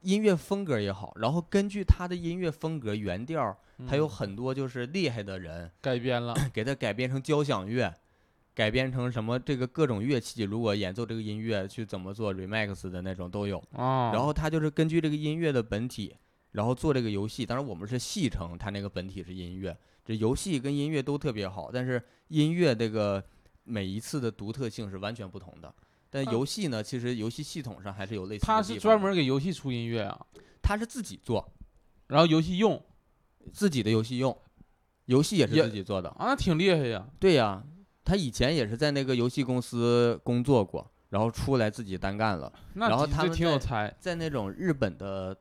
音乐风格也好，然后根据他的音乐风格原调，还有
嗯
很多就是厉害的人
改编了。
给他改编成交响乐，改编成什么这个各种乐器，如果演奏这个音乐去怎么做 remix 的那种都有。
啊，
然后他就是根据这个音乐的本体，然后做这个游戏。当然，我们是戏称它那个本体是音乐，这游戏跟音乐都特别好，但是音乐这个每一次的独特性是完全不同的。但
嗯
游戏呢，其实游戏系统上还是有类似的
他。是专门给游戏出音乐啊，
他是自己做
然后游戏用
自己的游戏用，游戏也是自己做的。
啊，那挺厉害呀。
对呀，他以前也是在那个游戏公司工作过，然后出来自己单干了。
那
然后他们
挺有
在
才。
在那种日本的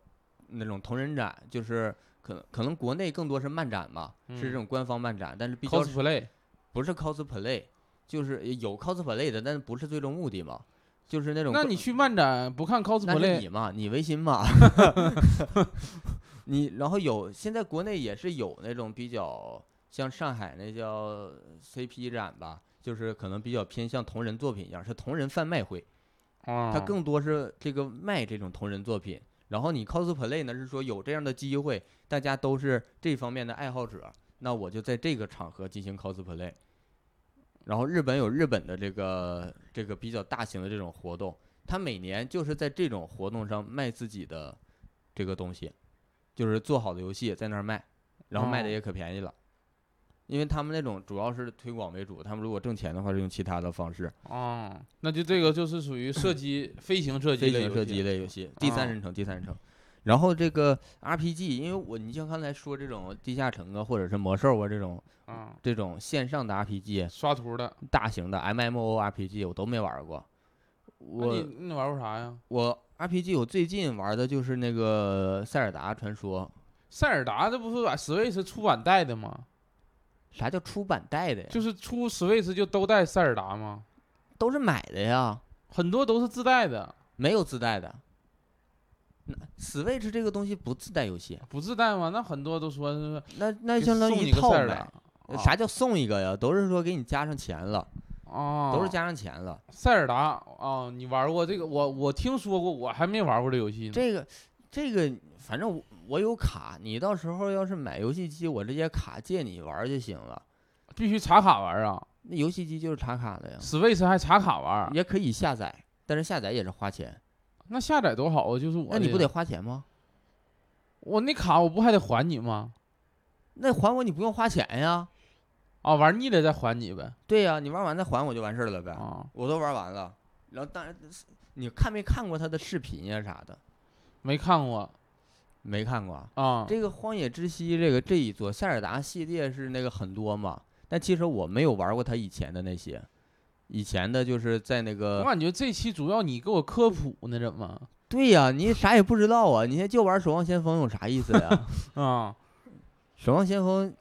那种同人展，就是可能可能国内更多是漫展嘛，是这
嗯
种官方漫展，但是比较
cosplay
不是 cosplay，就是有 cosplay 的，但是不是最终目的嘛，就是那种
那你去漫展不看 cosplay
你嘛，你微信嘛，你然后有现在国内也是有那种比较像上海那叫 CP 展吧，就是可能比较偏向同人作品一样，是同人贩卖会。
啊，
它更多是这个卖这种同人作品。然后你 cosplay 呢，是说有这样的机会，大家都是这方面的爱好者，那我就在这个场合进行 cosplay。然后日本有日本的这个这个比较大型的这种活动，他每年就是在这种活动上卖自己的这个东西，就是做好的游戏在那儿卖，然后卖的
哦
也可便宜了。因为他们那种主要是推广为主，他们如果挣钱的话是用其他的方式，
哦，那就这个就是属于射击飞行射击
飞行射击类游戏，第三
啊
人称，第三人称。然后这个 RPG，因为我你像刚才说这种地下城啊，或者是魔兽啊这种
啊，
这种线上的 RPG，
刷图的。
大型的 MMORPG 我都没玩过。我
你你玩过啥呀？
我 RPG 我最近玩的就是那个塞尔达传说。
塞尔达这不是把 Switch 出版带的吗？
啥叫出版带的呀？
就是出 Switch 就都带塞尔达吗？
都是买的呀，
很多都是自带的，
没有自带的。那 Switch 这个东西不自带游戏，
不自带吗？那很多都说是
那那
给
相当
送
于一套买
你个塞尔达。。啊
啥叫送一个呀？都是说给你加上钱了，
哦，
都是加上钱了。
塞尔达啊，你玩过这个？我我听说过，我还没玩过这游戏呢。
这个这个，反正我我有卡，你到时候要是买游戏机，我这些卡借你玩儿就行了。
必须插卡玩啊
那游戏机就是插卡的呀
，，Switch 还插卡玩，
也可以下载，但是下载也是花钱。
那下载多好啊！就是我
那你不得花钱吗？
我那卡我不还得还你吗？
那还我你不用花钱呀。
啊，玩腻了再还你呗。
对呀、你玩完再还我就完事儿了呗。
啊，
我都玩完了，然后当然，你看没看过他的视频呀啥的？
没看过
没看过。这个《荒野之息》这个这一座塞尔达系列是那个很多嘛，但其实我没有玩过他以前的那些，以前的就是在那个我，
感觉这期主要你给我科普呢，怎么？
对呀、你啥也不知道啊，你现在就玩《守望先锋》有啥意思呀？
啊，《
守望先锋》，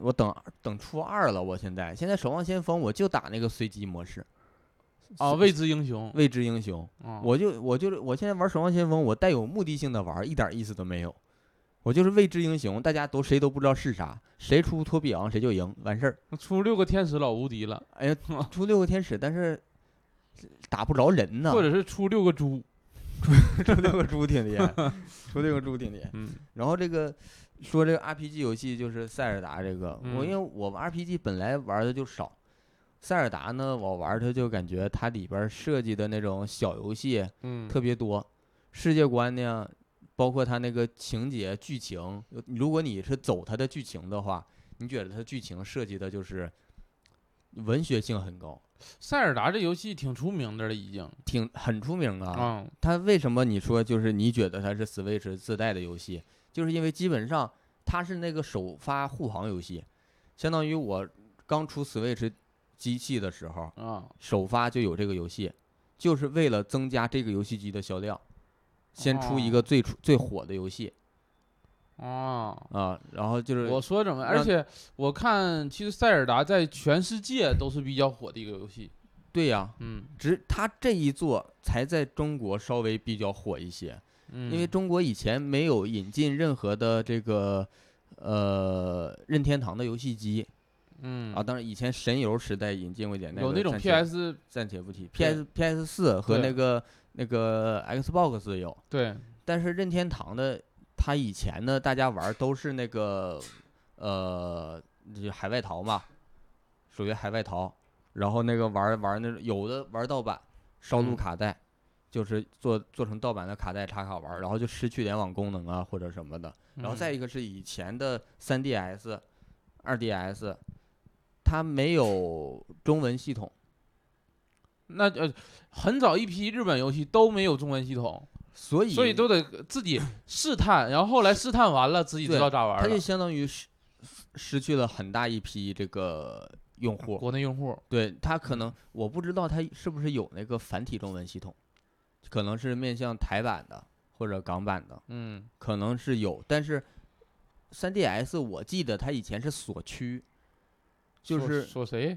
我等等初二了，我现在现在《守望先锋》我就打那个随机模式，
啊，未知英雄。
未知英雄。
啊，
我就我就是我现在玩《守望先锋》，我带有目的性的玩，一点意思都没有。我就是未知英雄，大家都谁都不知道是啥，谁出托比昂谁就赢，完事儿。
出六个天使老无敌了，
哎呀，出六个天使，但是打不着人呢。
或者是出六个猪。
出六个猪挺厉害，出六个猪挺厉害。
嗯
然后这个说这个 RPG 游戏就是塞尔达这个，我因
嗯
为我们 RPG 本来玩的就少，塞尔达呢我玩它就感觉它里边设计的那种小游戏
嗯，
特别多，世界观呢，包括它那个情节剧情，如果你是走它的剧情的话，你觉得它剧情设计的就是文学性很高，
塞尔达这游戏挺出名的了，已经。
挺很出名啊。
啊，
它为什么你说就是你觉得它是 Switch 自带的游戏，就是因为基本上它是那个首发护航游戏，相当于我刚出 Switch 机器的时候，
啊，
首发就有这个游戏，就是为了增加这个游戏机的销量，先出一个最出最火的游戏
啊。
啊，然后就是
我说怎么？而且我看，其实塞尔达在全世界都是比较火的一个游戏。
对呀、
嗯
只他这一座才在中国稍微比较火一些，
嗯，
因为中国以前没有引进任何的这个呃任天堂的游戏机
嗯
啊，当然以前神游时代引进过一点，
有那种 PS
暂且不提，PS PS 四和那个那个 Xbox 有，
对
但是任天堂的，它以前呢，大家玩都是那个，呃，就海外淘嘛，属于海外淘。然后那个玩玩那有的玩盗版，烧录
嗯
卡带，就是做做成盗版的卡带插卡玩，然后就失去联网功能啊或者什么的。然后再
嗯
一个是以前的 3DS、2DS，它没有中文系统，
那呃，很早一批日本游戏都没有中文系统，
所以
所以都得自己试探，然后后来试探完了自己知道咋玩了。
它就相当于失失去了很大一批这个用户。
国内用户，
对它可能我不知道它是不是有那个繁体中文系统，可能是面向台版的或者港版的，
嗯
可能是有，但是 3DS 我记得它以前是锁区，就是
说谁？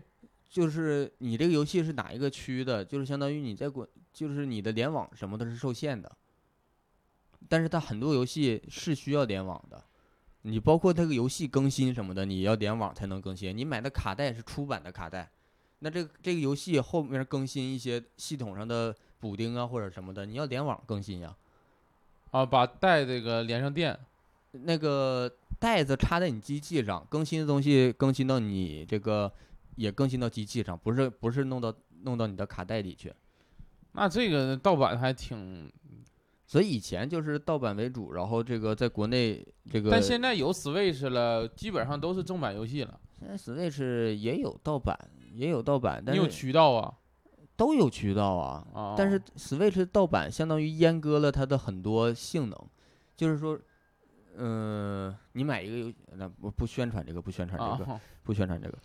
就是你这个游戏是哪一个区的，就是相当于你在国，就是你的联网什么的是受限的，但是它很多游戏是需要联网的。你包括这个游戏更新什么的，你要联网才能更新。你买的卡带是出版的卡带，那这个这个游戏后面更新一些系统上的补丁啊或者什么的，你要联网更新呀。
啊，把带这个连上电。
那个带子插在你机器上，更新的东西更新到你这个也更新到机器上，不是不是弄到弄到你的卡带里去。
那这个盗版还挺，
所以以前就是盗版为主，然后这个在国内这个
但现在有 Switch 了，基本上都是正版游戏了。
现在 Switch 也有盗版，也有盗版，但是
你有渠道啊？
都有渠道啊。
啊，
但是 Switch 盗版相当于阉割了它的很多性能，就是说，嗯、你买一个游戏，那不不宣传这个，不宣传这个，
啊，
不宣传这个，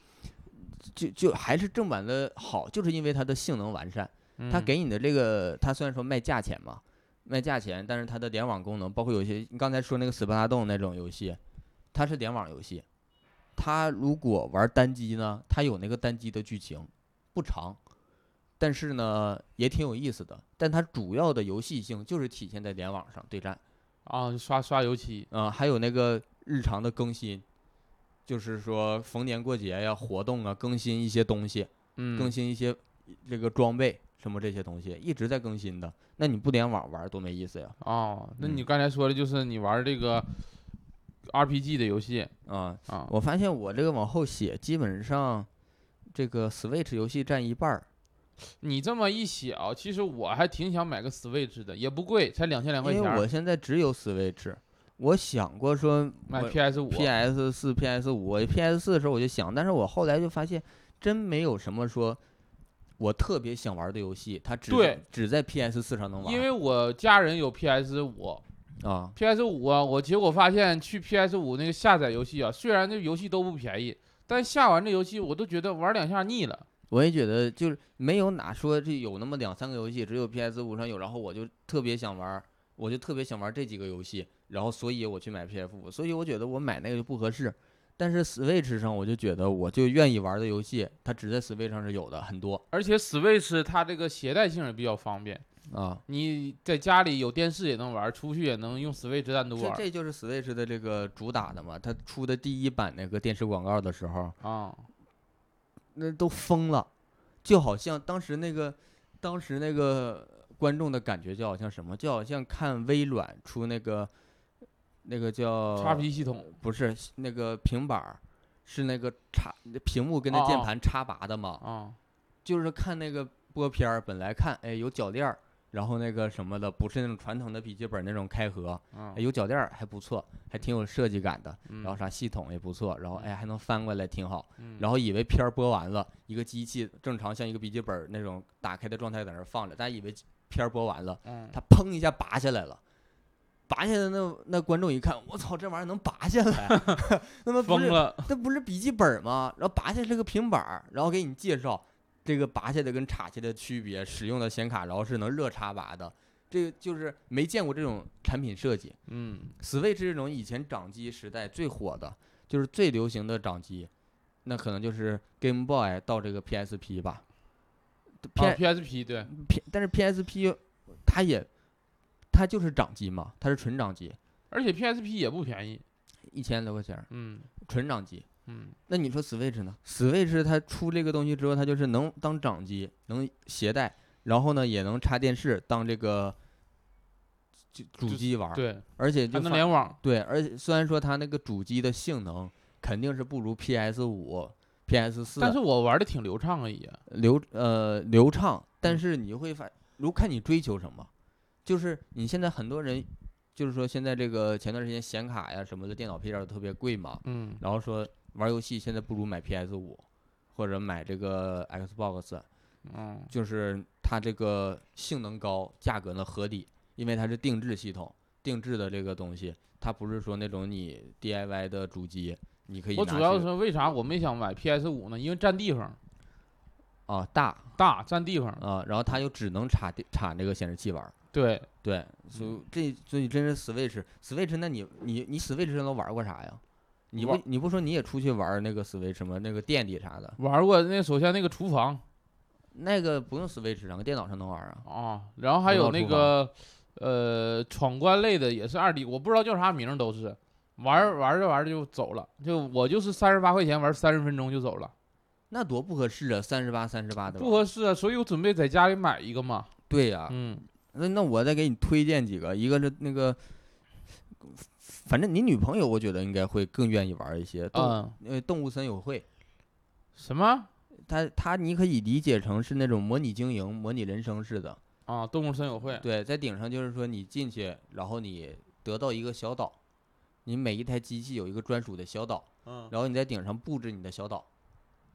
就就还是正版的好，就是因为它的性能完善。它
嗯
给你的这个，它虽然说卖价钱嘛，卖价钱，但是它的联网功能，包括有些你刚才说那个斯巴达洞那种游戏，它是联网游戏。它如果玩单机呢，它有那个单机的剧情，不长，但是呢也挺有意思的。但它主要的游戏性就是体现在联网上对战，
啊，就刷刷油漆，
啊、还有那个日常的更新，就是说逢年过节呀、活动啊，更新一些东西。
嗯，
更新一些这个装备什么这些东西，一直在更新的。那你不联网玩多没意思呀！
哦，那
嗯
你刚才说的就是你玩这个 RPG 的游戏
啊，
啊？
我发现我这个往后写，基本上这个 Switch 游戏占一半儿，
你这么一想，其实我还挺想买个 Switch 的，也不贵，才两千两块钱
因为我。现在只有 Switch。我想过说
买 PS 五
PS 四、PS 五、PS 四的时候我就想，但是我后来就发现，真没有什么说我特别想玩的游戏，它只
对
只在 PS 四上能玩。
因为我家人有 PS 五
啊
，，PS 五啊，我结果发现去 PS 五那个下载游戏啊，虽然这游戏都不便宜，但下完这游戏我都觉得玩两下腻了。
我也觉得就是没有哪说这有那么两三个游戏，只有 PS 五上有，然后我就特别想玩，我就特别想玩这几个游戏，然后所以我去买 PS 五，所以我觉得我买那个就不合适。但是 Switch 上我就觉得我就愿意玩的游戏，它只在 Switch 上是有的很多
而且 Switch 它这个携带性也比较方便，
啊。
你在家里有电视也能玩，出去也能用 Switch 单独玩
这这就是 Switch 的这个主打的嘛，它出的第一版那个电视广告的时候，
啊。
那都疯了，就好像当时那个，当时那个观众的感觉就好像什么，就好像看微软出那个，那个叫
叉 P 系统。
不是那个平板儿，是那个插屏幕跟那键盘插拔的嘛，
啊，
就是看那个播片儿，本来看哎有脚垫儿，然后那个什么的，不是那种传统的笔记本那种开合，有脚垫儿还不错，还挺有设计感的，
嗯
然后啥系统也不错，然后哎还能翻过来挺好。
嗯
然后以为片儿播完了，一个机器正常像一个笔记本那种打开的状态在那儿放着，大家以为片儿播完了，
嗯
它砰一下拔下来了，拔下来那那观众一看，我操，这玩意儿能拔下来，那么
疯了，
那不是笔记本吗？然后拔下来是个平板儿，然后给你介绍这个拔下的跟插下的区别，使用的显卡然后是能热插拔的，这个就是没见过这种产品设计。
嗯
Switch 这种以前掌机时代最火的，就是最流行的掌机，那可能就是 Game Boy 到这个 PSP 吧。P
啊 PSP 对
，P 但是 PSP 它也它就是掌机嘛，它是纯掌机，
而且 PSP 也不便宜，
一千多块钱儿，
嗯
纯掌机。
嗯。
那你说 Switch 呢？Switch 它出这个东西之后，它就是能当掌机，能携带，然后呢也能插电视当这个就主机玩儿，
对，
而且
还
就发
能联网，
对，而且虽然说它那个主机的性能肯定是不如 PS 五、PS 四
但是我玩的挺流畅啊也，
流呃流畅，但
嗯。
是你会发，如看你追求什么，就是你现在很多人，就是说现在这个前段时间显卡呀什么的电脑配件都特别贵嘛，
嗯。
然后说玩游戏现在不如买 PS 五或者买这个 Xbox，
嗯
就是它这个性能高，价格呢合理，因为它是定制系统，定制的这个东西，它不是说那种你 DIY 的主机，你可以拿
我主要是为啥我没想买 PS 五呢？因为占地方
啊大
大，占地方。
啊，然后它又只能插电插这个显示器玩，
对，
对，所
嗯
以这所以真是 Switch，Switch，那你你你 Switch 上都玩过啥呀？你不你不说你也出去玩那个 Switch 吗？那个店里啥的，
玩过那首先那个厨房
那个不用 Switch 上，电脑上能玩啊。
啊，然后还有那个呃闯关类的也是二 D，我不知道叫啥名都是。玩玩着玩着就走了，就我就是三十八块钱玩三十分钟就走了，
那多不合适啊！三十八三十八的，
不合适啊，所以我准备在家里买一个嘛。
对呀、
嗯，
那那我再给你推荐几个，一个是那个，反正你女朋友我觉得应该会更愿意玩一些。动、
嗯，
呃动物森友会，
什么
它它你可以理解成是那种模拟经营、模拟人生似的。
啊？动物森友会
对，在顶上就是说你进去，然后你得到一个小岛，你每一台机器有一个专属的小岛，
嗯，
然后你在顶上布置你的小岛，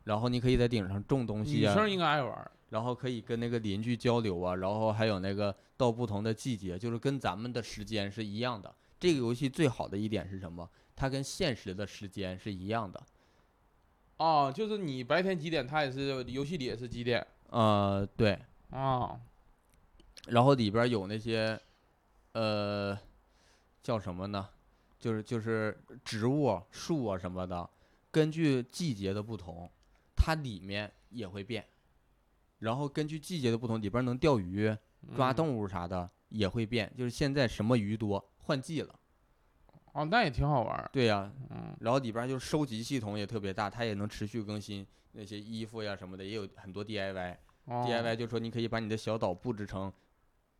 然后你可以在顶上种东西啊，
女生应该爱玩儿。
然后可以跟那个邻居交流啊，然后还有那个到不同的季节，就是跟咱们的时间是一样的。这个游戏最好的一点是什么？它跟现实的时间是一样的。
哦，就是你白天几点，它也是游戏里也是几点
呃，对，
啊？
然后里边有那些，呃，叫什么呢？就是就是植物啊、树啊什么的，根据季节的不同，它里面也会变。然后根据季节的不同，里边能钓鱼、抓
嗯
动物啥的也会变。就是现在什么鱼多，换季了。
哦，那也挺好玩儿。
对呀、
嗯，
然后里边就是收集系统也特别大，它也能持续更新那些衣服呀什么的，也有很多 DIY。
哦
DIY 就说你可以把你的小岛布置成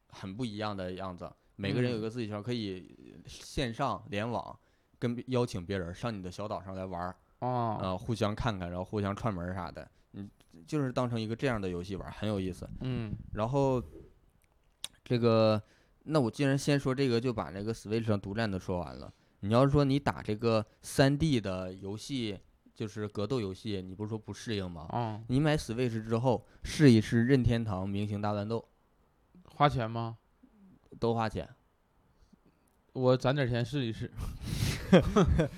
很不一样的样子，每个人有
一
个自己小，可以线上联网跟邀请别人上你的小岛上来玩儿，
哦，
呃，互相看看，然后互相串门儿啥的，你就是当成一个这样的游戏玩儿，很有意思。
嗯
然后这个，那我既然先说这个，就把那个 Switch 上独占的说完了。你要是说你打这个三 D 的游戏，就是格斗游戏，你不是说不适应吗？
哦，
你买 Switch 之后试一试任天堂明星大乱斗，
花钱吗？
都花钱。
我攒点钱试一试。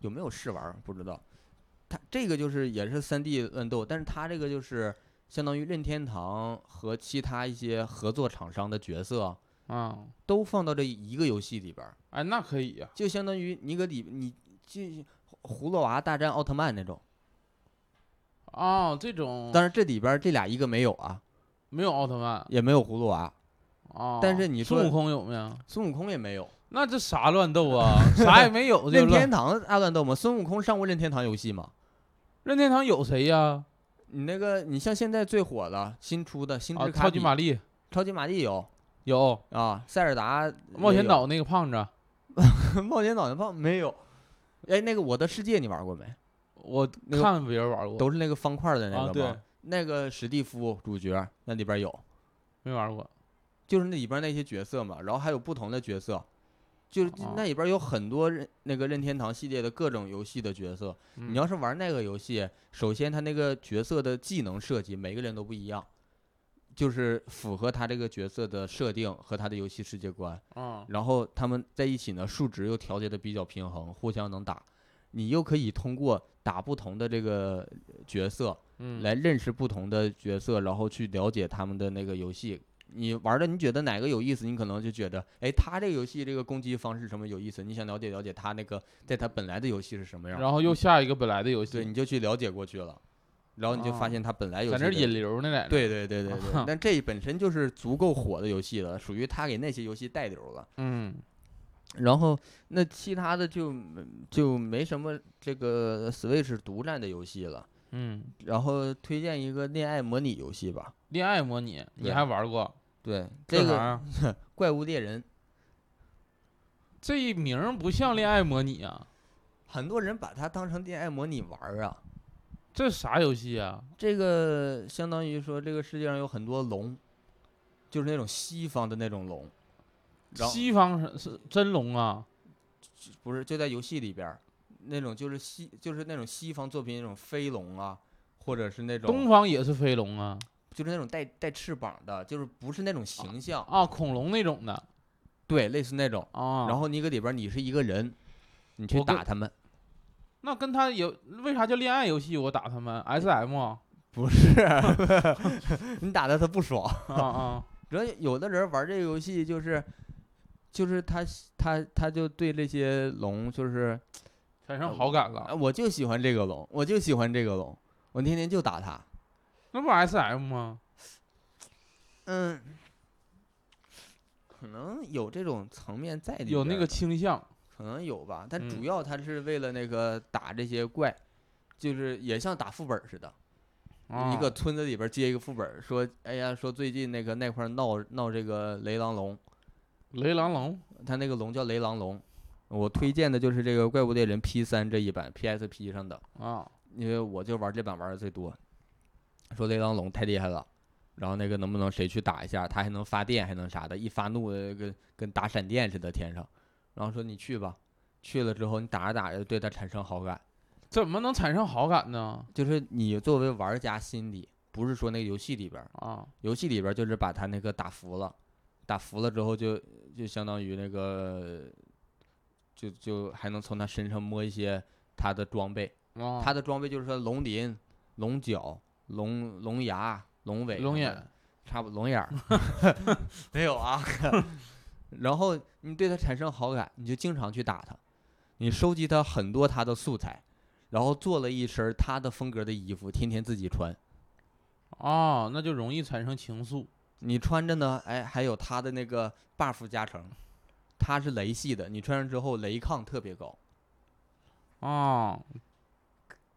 有没有试玩不知道。它这个就是也是三 D 乱斗，但是它这个就是相当于任天堂和其他一些合作厂商的角色
啊，
都放到这一个游戏里边儿，
哎，那可以呀。
就相当于你搁里你就葫芦娃大战奥特曼那种。
哦，这种
但是这里边儿这俩一个没有啊，
没有奥特曼
也没有葫芦娃，
哦。
但是你说
孙悟空有没有？
孙悟空也没有。
那这啥乱斗啊？啥也没有，
任天堂大乱斗吗？孙悟空上过任天堂游戏吗？
任天堂有谁呀？
你那个，你像现在最火的新出的星
啊，
之卡比。
超级玛丽。
超级玛丽有。
有，
啊，塞尔达
冒险岛那个胖子，
冒险岛那胖没有？哎，那个我的世界你玩过没？
我
那个
看别人玩过，
都是那个方块的那个吗？那个史蒂夫主角那里边有，
没玩过。
就是那里边那些角色嘛，然后还有不同的角色，就是
哦
那里边有很多任那个任天堂系列的各种游戏的角色。
嗯
你要是玩那个游戏，首先他那个角色的技能设计每个人都不一样，就是符合他这个角色的设定和他的游戏世界观。
啊，
然后他们在一起呢，数值又调节的比较平衡，互相能打。你又可以通过打不同的这个角色
嗯，
来认识不同的角色，然后去了解他们的那个游戏。你玩的你觉得哪个有意思，你可能就觉得，哎，他这个游戏这个攻击方式什么有意思，你想了解了解他那个在他本来的游戏是什么样，
然后又下一个本来的游戏
对，
戏，
你就去了解过去了，然后你就发
哦
现他本来游戏的
在那引流呢，在。，
对对对对对，但这本身就是足够火的游戏了，属于他给那些游戏带流了。
嗯，
然后那其他的就就没什么这个 Switch 独占的游戏了。
嗯，
然后推荐一个恋爱模拟游戏吧，
恋爱模拟你还玩过？
对，这个？怪物猎人，
这一名儿不像恋爱模拟啊，
很多人把它当成恋爱模拟玩儿啊。
这啥游戏啊？
这个相当于说，这个世界上有很多龙，就是那种西方的那种龙，然后
西方是是真龙啊？
不是就在游戏里边儿，那种就是西就是那种西方作品那种飞龙啊，或者是那种
东方也是飞龙啊？
就是那种带带翅膀的，就是不是那种形象，
啊，恐龙那种的
对，类似那种。
啊。
然后你搁里边你是一个人，你去打他们，
那跟他有为啥叫恋爱游戏？我打他们 S M 啊
不是，你打的他不爽。
啊！
主要有的人玩这个游戏就是，就是他他他就对这些龙就是，
产生好感
啊
了，
我就喜欢这个龙，我就喜欢这个龙，我天天就打它。
那不 S M 吗？
嗯，可能有这种层面在里边
有那个倾向
可能有吧，但
嗯
主要他是为了那个打这些怪，就是也像打副本似的。
啊。
一个村子里边接一个副本，说，哎呀，说最近那个那块闹闹这个雷狼龙，
雷狼龙
他那个龙叫雷狼龙。我推荐的就是这个怪物猎人 P 三这一版 PSP 上的，
啊，
因为我就玩这版玩的最多。说雷狼龙太厉害了，然后那个能不能谁去打一下？他还能发电，还能啥的，一发怒呃跟跟打闪电似的天上。然后说你去吧，去了之后，你打着打着对他产生好感，
怎么能产生好感呢？
就是你作为玩家心里，不是说那个游戏里边，
啊，
游戏里边就是把他那个打服了，打服了之后就就相当于那个，就就还能从他身上摸一些他的装备，
啊
他的装备就是说龙鳞、龙角、龙龙牙、龙尾、
龙眼，
差不多龙眼儿，没有啊。然后你对他产生好感，你就经常去打他，你收集他很多他的素材，然后做了一身儿他的风格的衣服，天天自己穿。
哦，那就容易产生情愫。
你穿着呢，哎，还有他的那个 buff 加成，他是雷系的，你穿上之后雷抗特别高。
啊，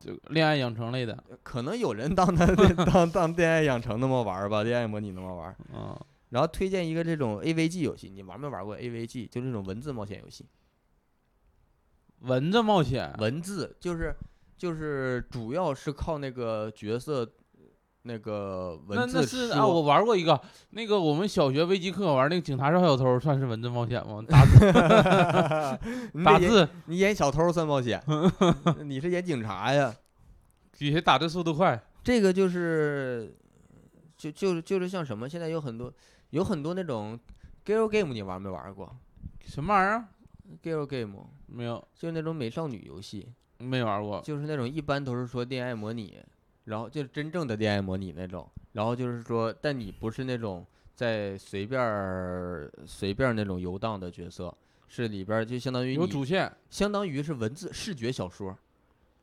这个恋爱养成类的，
可能有人当他 当当恋爱养成那么玩儿吧，恋爱模拟那么玩儿。
啊，
然后推荐一个这种 AVG 游戏，你玩没玩过 AVG？就这种文字冒险游戏。
文字冒险，
文字就是就是主要是靠那个角色那个
那
文字
那是啊，我玩过一个，那个我们小学微机课玩那个警察抓小偷，算是文字冒险吗？打字
你演
打字，
你演小偷算冒险，你是演警察呀？
比谁打字速度快。
这个就是就就是就是像什么？现在有很多有很多那种 girl game，你玩没玩过
什么玩意儿
？？girl game
没有，
就是那种美少女游戏，
没玩过。
就是那种一般都是说恋爱模拟，然后就是真正的恋爱模拟那种，然后就是说，但你不是那种在随便儿随便儿那种游荡的角色，是里边就相当于
有主线，
相当于是文字视觉小说，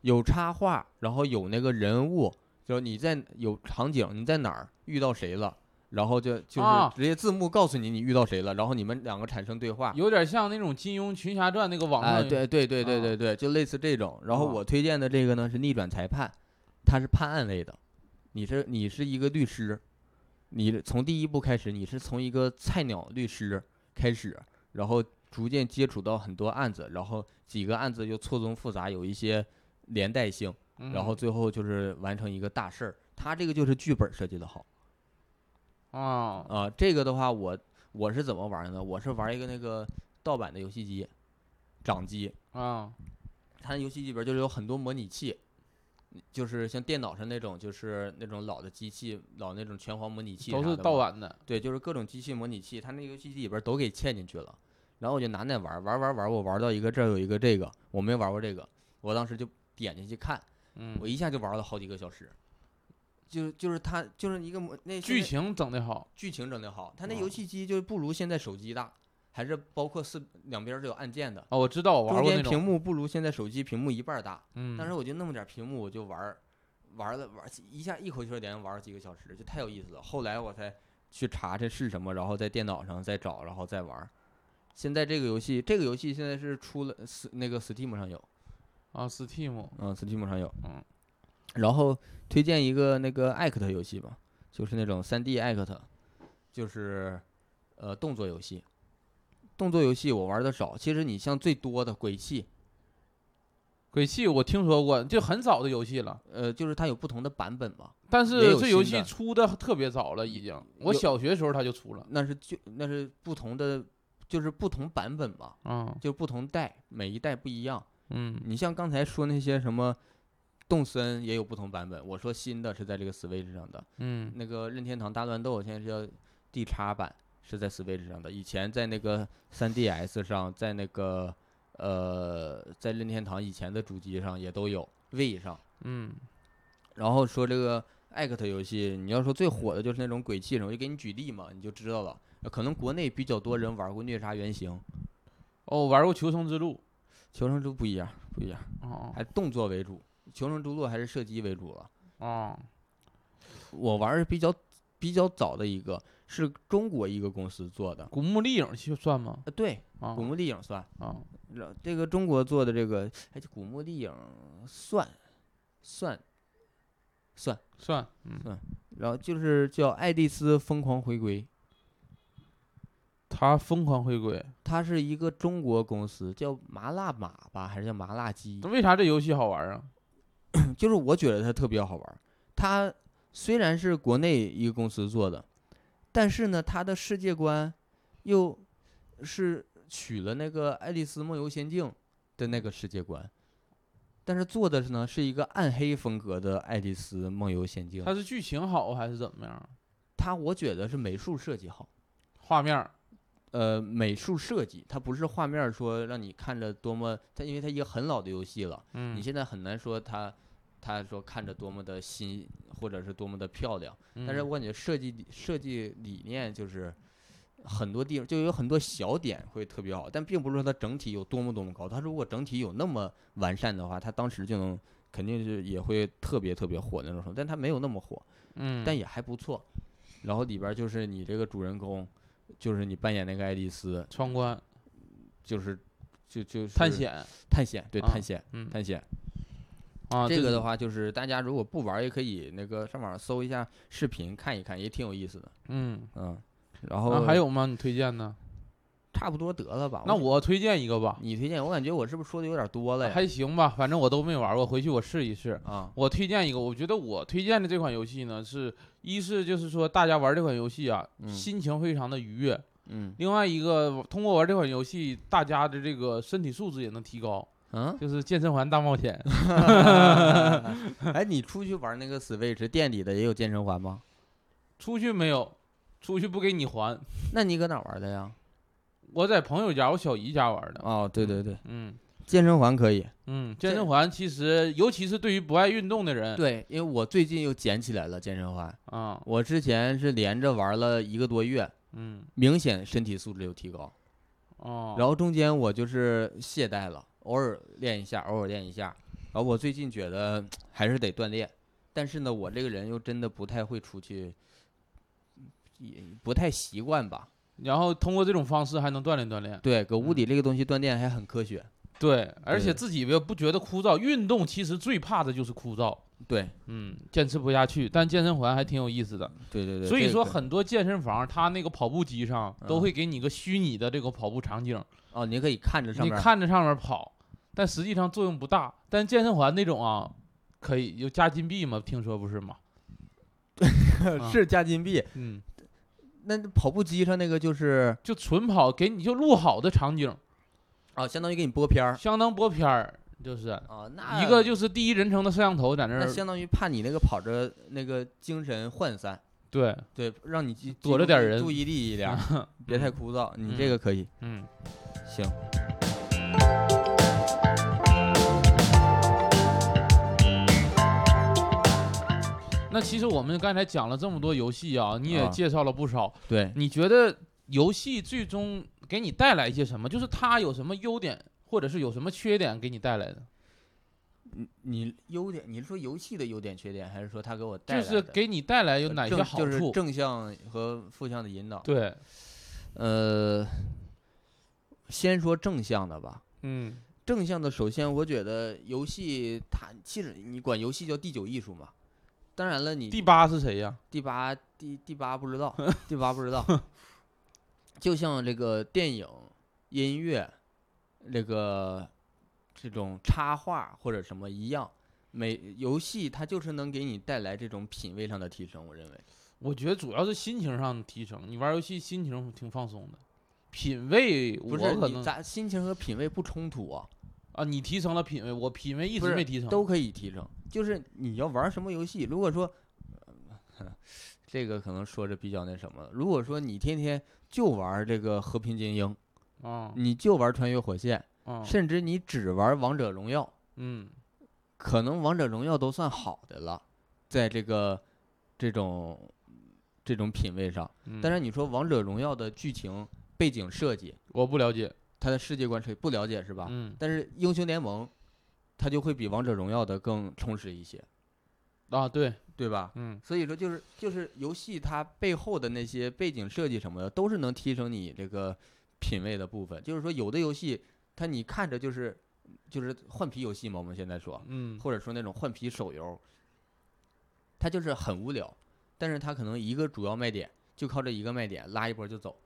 有插画，然后有那个人物，就你在有场景，你在哪儿遇到谁了，然后就就是
啊
直接字幕告诉你你遇到谁了，然后你们两个产生对话。
有点像那种金庸群侠传那个网
哎，
上。
对对对对
啊
对对，就类似这种。然后
啊
我推荐的这个呢是逆转裁判，它是判案类的。你是你是一个律师，你从第一步开始，你是从一个菜鸟律师开始，然后逐渐接触到很多案子，然后几个案子又错综复杂，有一些连带性，
嗯
然后最后就是完成一个大事儿。它这个就是剧本设计的好
啊，
啊、这个的话我我是怎么玩的呢？我是玩一个那个盗版的游戏机，掌机。
啊，
它游戏里边就是有很多模拟器，就是像电脑上那种，就是那种老的机器，老那种拳皇模拟器
都是。盗版的。
对，就是各种机器模拟器，它那个游戏机里边都给嵌进去了。然后我就拿那玩，玩玩玩，我玩到一个这儿有一个这个，我没玩过这个，我当时就点进去看，
嗯
我，一下就玩了好几个小时。就就是它就是一个模那
剧情整的好。
剧情整的好，它那
哦
游戏机就不如现在手机大，还是包括四两边是有按键的，
哦，我知道，我玩过那
屏幕不如现在手机屏幕一半大。
嗯，
当时我就那么点屏幕，我就玩儿，玩了玩一下一口气儿连玩儿几个小时，就太有意思了。后来我才去查这是什么，然后在电脑上再找，然后再玩。现在这个游戏，这个游戏现在是出了 s 那个 Steam 上有，
啊，Steam，
嗯，Steam 上有，
嗯。
然后推荐一个那个 Act 游戏吧，就是那种 3D Act，就是呃动作游戏。动作游戏我玩的少，其实你像最多的鬼泣，
鬼泣我听说过，就很早的游戏了，
呃，就是它有不同的版本嘛。
但是这游戏出的特别早了，已经。我小学时候它就出了。
那是就那是不同的，就是不同版本嘛，
嗯
就不同代，每一代不一样。
嗯
你像刚才说那些什么动森也有不同版本，我说新的是在这个 Switch 上的，
嗯
那个任天堂大乱斗现在是叫 D 叉版，是在 Switch 上的，以前在那个 3DS 上，在那个呃在任天堂以前的主机上也都有，V 上。
嗯
然后说这个 Act 游戏，你要说最火的就是那种鬼泣什么，我就给你举例嘛，你就知道了。呃可能国内比较多人玩过《虐杀原型》，
哦，玩过《求生之路
求生之路不一样，不一样，》
哦
还动作为主，求生之路还是射击为主了。
哦
我玩儿比较比较早的一个是中国一个公司做的，
古墓丽影就算吗？
呃，对，
啊
古墓丽影算，
啊
然后这个中国做的这个，哎，古墓丽影算算算，
算嗯，
然后就是叫《爱丽丝疯狂回归》，
他疯狂回归。
它是一个中国公司，叫麻辣马吧，还是叫麻辣鸡？
那为啥这游戏好玩啊？
就是我觉得它特别好玩儿。它虽然是国内一个公司做的，但是呢，他的世界观又是取了那个《爱丽丝梦游仙境》的那个世界观，但是做的是呢是一个暗黑风格的《爱丽丝梦游仙境》
它是剧情好还是怎么样？
它我觉得是美术设计好，
画面儿。
呃，美术设计它不是画面儿说让你看着多么，它因为它一个很老的游戏了，
嗯，
你现在很难说它，它说看着多么的新或者是多么的漂亮，但是
嗯
我感觉设计理设计理念就是很多地方就有很多小点会特别好，但并不是说它整体有多么多么高。它如果整体有那么完善的话，它当时就能肯定是也会特别特别火那种程度，但它没有那么火，
嗯，
但也还不错。然后里边就是你这个主人公，就是你扮演那个爱丽丝，
闯关
就是就就是
探险
探险对
啊
探险
嗯
探险。
啊，
这个的话，就是大家如果不玩，也可以那个上网上搜一下视频看一看，也挺有意思的。
嗯，
嗯，然后
那还有吗？你推荐呢？
差不多得了吧？
那我推荐一个吧，
你推荐，我感觉我是不是说的有点多了呀？
还行吧，反正我都没玩过，回去我试一试。
啊，
我推荐一个，我觉得我推荐的这款游戏呢，是一是就是说大家玩这款游戏啊，
嗯
心情非常的愉悦；
嗯
另外一个，通过玩这款游戏，大家的这个身体素质也能提高，
嗯，
就是健身环大冒险。
哎，你出去玩那个 Switch 店里的也有健身环吗？
出去没有？出去不给你还。
那你搁哪玩的呀？
我在朋友家，我小姨家玩的。
哦，对对对，
嗯
健身环可以。
嗯，健身环其实，尤其是对于不爱运动的人，
对，因为我最近又捡起来了健身环，
啊，
我之前是连着玩了一个多月，
嗯
明显身体素质有提高。
哦，
然后中间我就是懈怠了，偶尔练一下，偶尔练一下。然后我最近觉得 还是得锻炼，但是呢，我这个人又真的不太会出去，也不太习惯吧。
然后通过这种方式还能锻炼锻炼。
对，搁屋
嗯
里这个东西锻炼还很科学。
对，而且自己又不觉得枯燥。运动其实最怕的就是枯燥，
对，
嗯，坚持不下去。但健身环还挺有意思的。
对对对。
所以说，很多健身房它那个跑步机上都
嗯
会给你个虚拟的这个跑步场景，
哦，你可以看着上面。
你看着上面跑，但实际上作用不大。但健身环那种啊，可以有加金币吗？听说不是吗？啊
是加金币，
嗯，
那跑步机上那个就是
就纯跑，给你就录好的场景，
啊，相当于给你播片儿
相当播片儿，就是
啊。那
一个就是第一人称的摄像头在那儿，
那相当于怕你那个跑着那个精神涣散，
对，
对，让你集
躲着点人
注意力一点儿，别太枯燥。你这
嗯
个可以，
嗯。
行。
那其实我们刚才讲了这么多游戏啊，你也
啊
介绍了不少。
对，
你觉得游戏最终给你带来一些什么？就是它有什么优点，或者是有什么缺点给你带来的？
你你优点，你是说游戏的优点缺点，还是说它给我带
就
来的
是给你带来有
呃
哪些好处？
就是正向和负向的引导。
对，
呃，先说正向的吧。
嗯
正向的，首先我觉得游戏它其实你管游戏叫第九艺术嘛。当然了，你
第八是谁呀？
第八第第八不知道，第八不知道。就像这个电影、音乐，这个这种插画或者什么一样，每游戏它就是能给你带来这种品味上的提升。我认为，
我觉得主要是心情上的提升。你玩游戏心情挺放松的，品味
不是你咱心情和品味不冲突啊，
啊，你提升了品味，我品味一直没提升。
都可以提升。就是你要玩什么游戏，如果说，呃 这个可能说着比较那什么了，如果说你天天就玩这个和平精英，
啊
你就玩穿越火线，
啊
甚至你只玩王者荣耀，
嗯
可能王者荣耀都算好的了，在这个这种这种品味上。
嗯，
当然，你说王者荣耀的剧情、背景设计、
我不了解。
它的世界观谁不了解是吧？
嗯
但是英雄联盟，它就会比王者荣耀的更充实一些，
啊，对，
对吧？
嗯
所以说，就是就是游戏它背后的那些背景设计什么的，都是能提升你这个品味的部分。就是说，有的游戏它你看着就是就是换皮游戏嘛，我们现在说，
嗯
或者说那种换皮手游，它就是很无聊，但是它可能一个主要卖点就靠这一个卖点拉一波就走，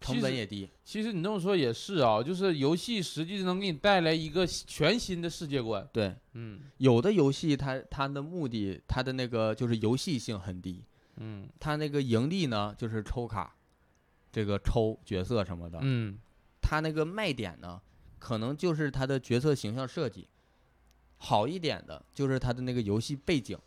成本也低。
其实你这么说也是啊，就是游戏实际能给你带来一个全新的世界观。
对，
嗯
有的游戏它它的目的，它的那个就是游戏性很低，
嗯
它那个盈利呢就是抽卡，这个抽角色什么的。
嗯
它那个卖点呢，可能就是它的角色形象设计。好一点的就是它的那个游戏背景，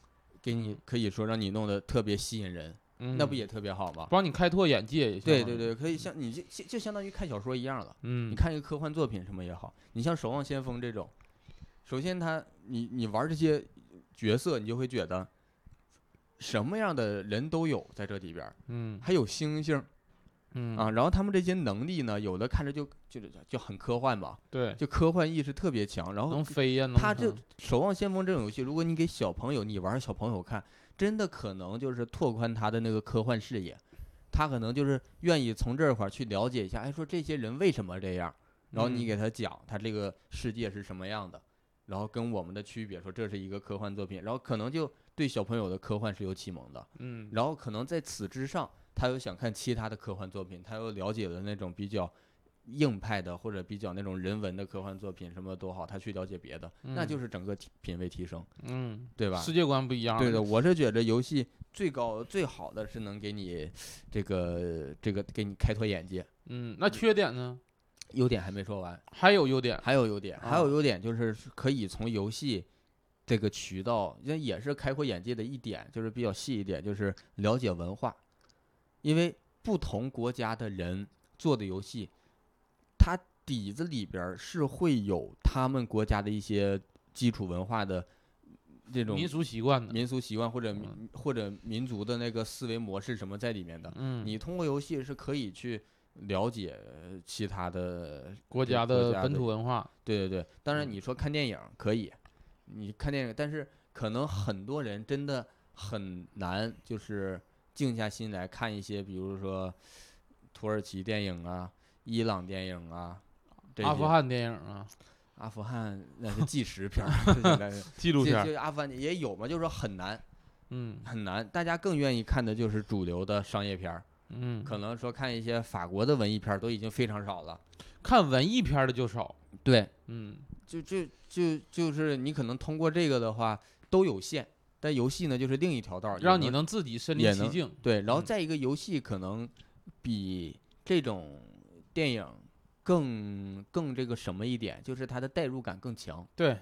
给你可以说让你弄得特别吸引人，那不
嗯
也特别好吗？
帮你开拓眼界也行，
对对对，可以像你就就就相当于看小说一样了。
嗯，
你看一个科幻作品什么也好，你像《守望先锋》这种，首先他你你玩这些角色，你就会觉得什么样的人都有在这里边，
嗯。
还有星星
嗯。
啊，然后他们这些能力呢，有的看着就就就很科幻吧，
对，
就科幻意识特别强，然后
能飞呀，能
它这《守望先锋》这种游戏，如果你给小朋友，你玩小朋友看，真的可能就是拓宽他的那个科幻视野，他可能就是愿意从这块儿去了解一下，哎，说这些人为什么这样，然后你
嗯。
给他讲他这个世界是什么样的，然后跟我们的区别，说这是一个科幻作品，然后可能就对小朋友的科幻是有启蒙的，
嗯。
然后可能在此之上，他又想看其他的科幻作品，他又了解了那种比较硬派的或者比较那种人文的科幻作品，什么都好，他去了解别的，那就
嗯
是整个提品味提升，
嗯，
对吧？
世界观不一样，
对的，，我是觉得游戏最高最好的是能给你这个这个给你开拓眼界。
嗯，那缺点呢？
优点还没说完，
还有优点，
还有优点，还
啊
有优点就是可以从游戏这个渠道，那也是开阔眼界的一点，就是比较细一点，就是了解文化，因为不同国家的人做的游戏，它底子里边是会有他们国家的一些基础文化的这种
民俗习惯的，
民俗习惯或者民或者民族的那个思维模式什么在里面的。
嗯，
你通过游戏是可以去了解呃其他的
国家
的
的本土文化，
对对对，当然
嗯
你说看电影可以，你看电影，但是可能很多人真的很难，就是静下心来看一些，比如说土耳其电影啊、伊朗电影啊，这
阿富汗电影啊，
阿富汗那是纪实片
纪录片儿，
就就阿富汗也有嘛，就是说很难
嗯
很难，大家更愿意看的就是主流的商业片儿，
嗯，
可。能说看一些法国的文艺片儿都已经非常少了。
看文艺片儿的就少，
对，
嗯。
就就就就是你可能通过这个的话都有限，但游戏呢就是另一条道儿，
让你能自己身临
也能
其境，
对，然后
嗯。
再一个游戏可能比这种电影更更这个什么一点，就是它的代入感更强。
对，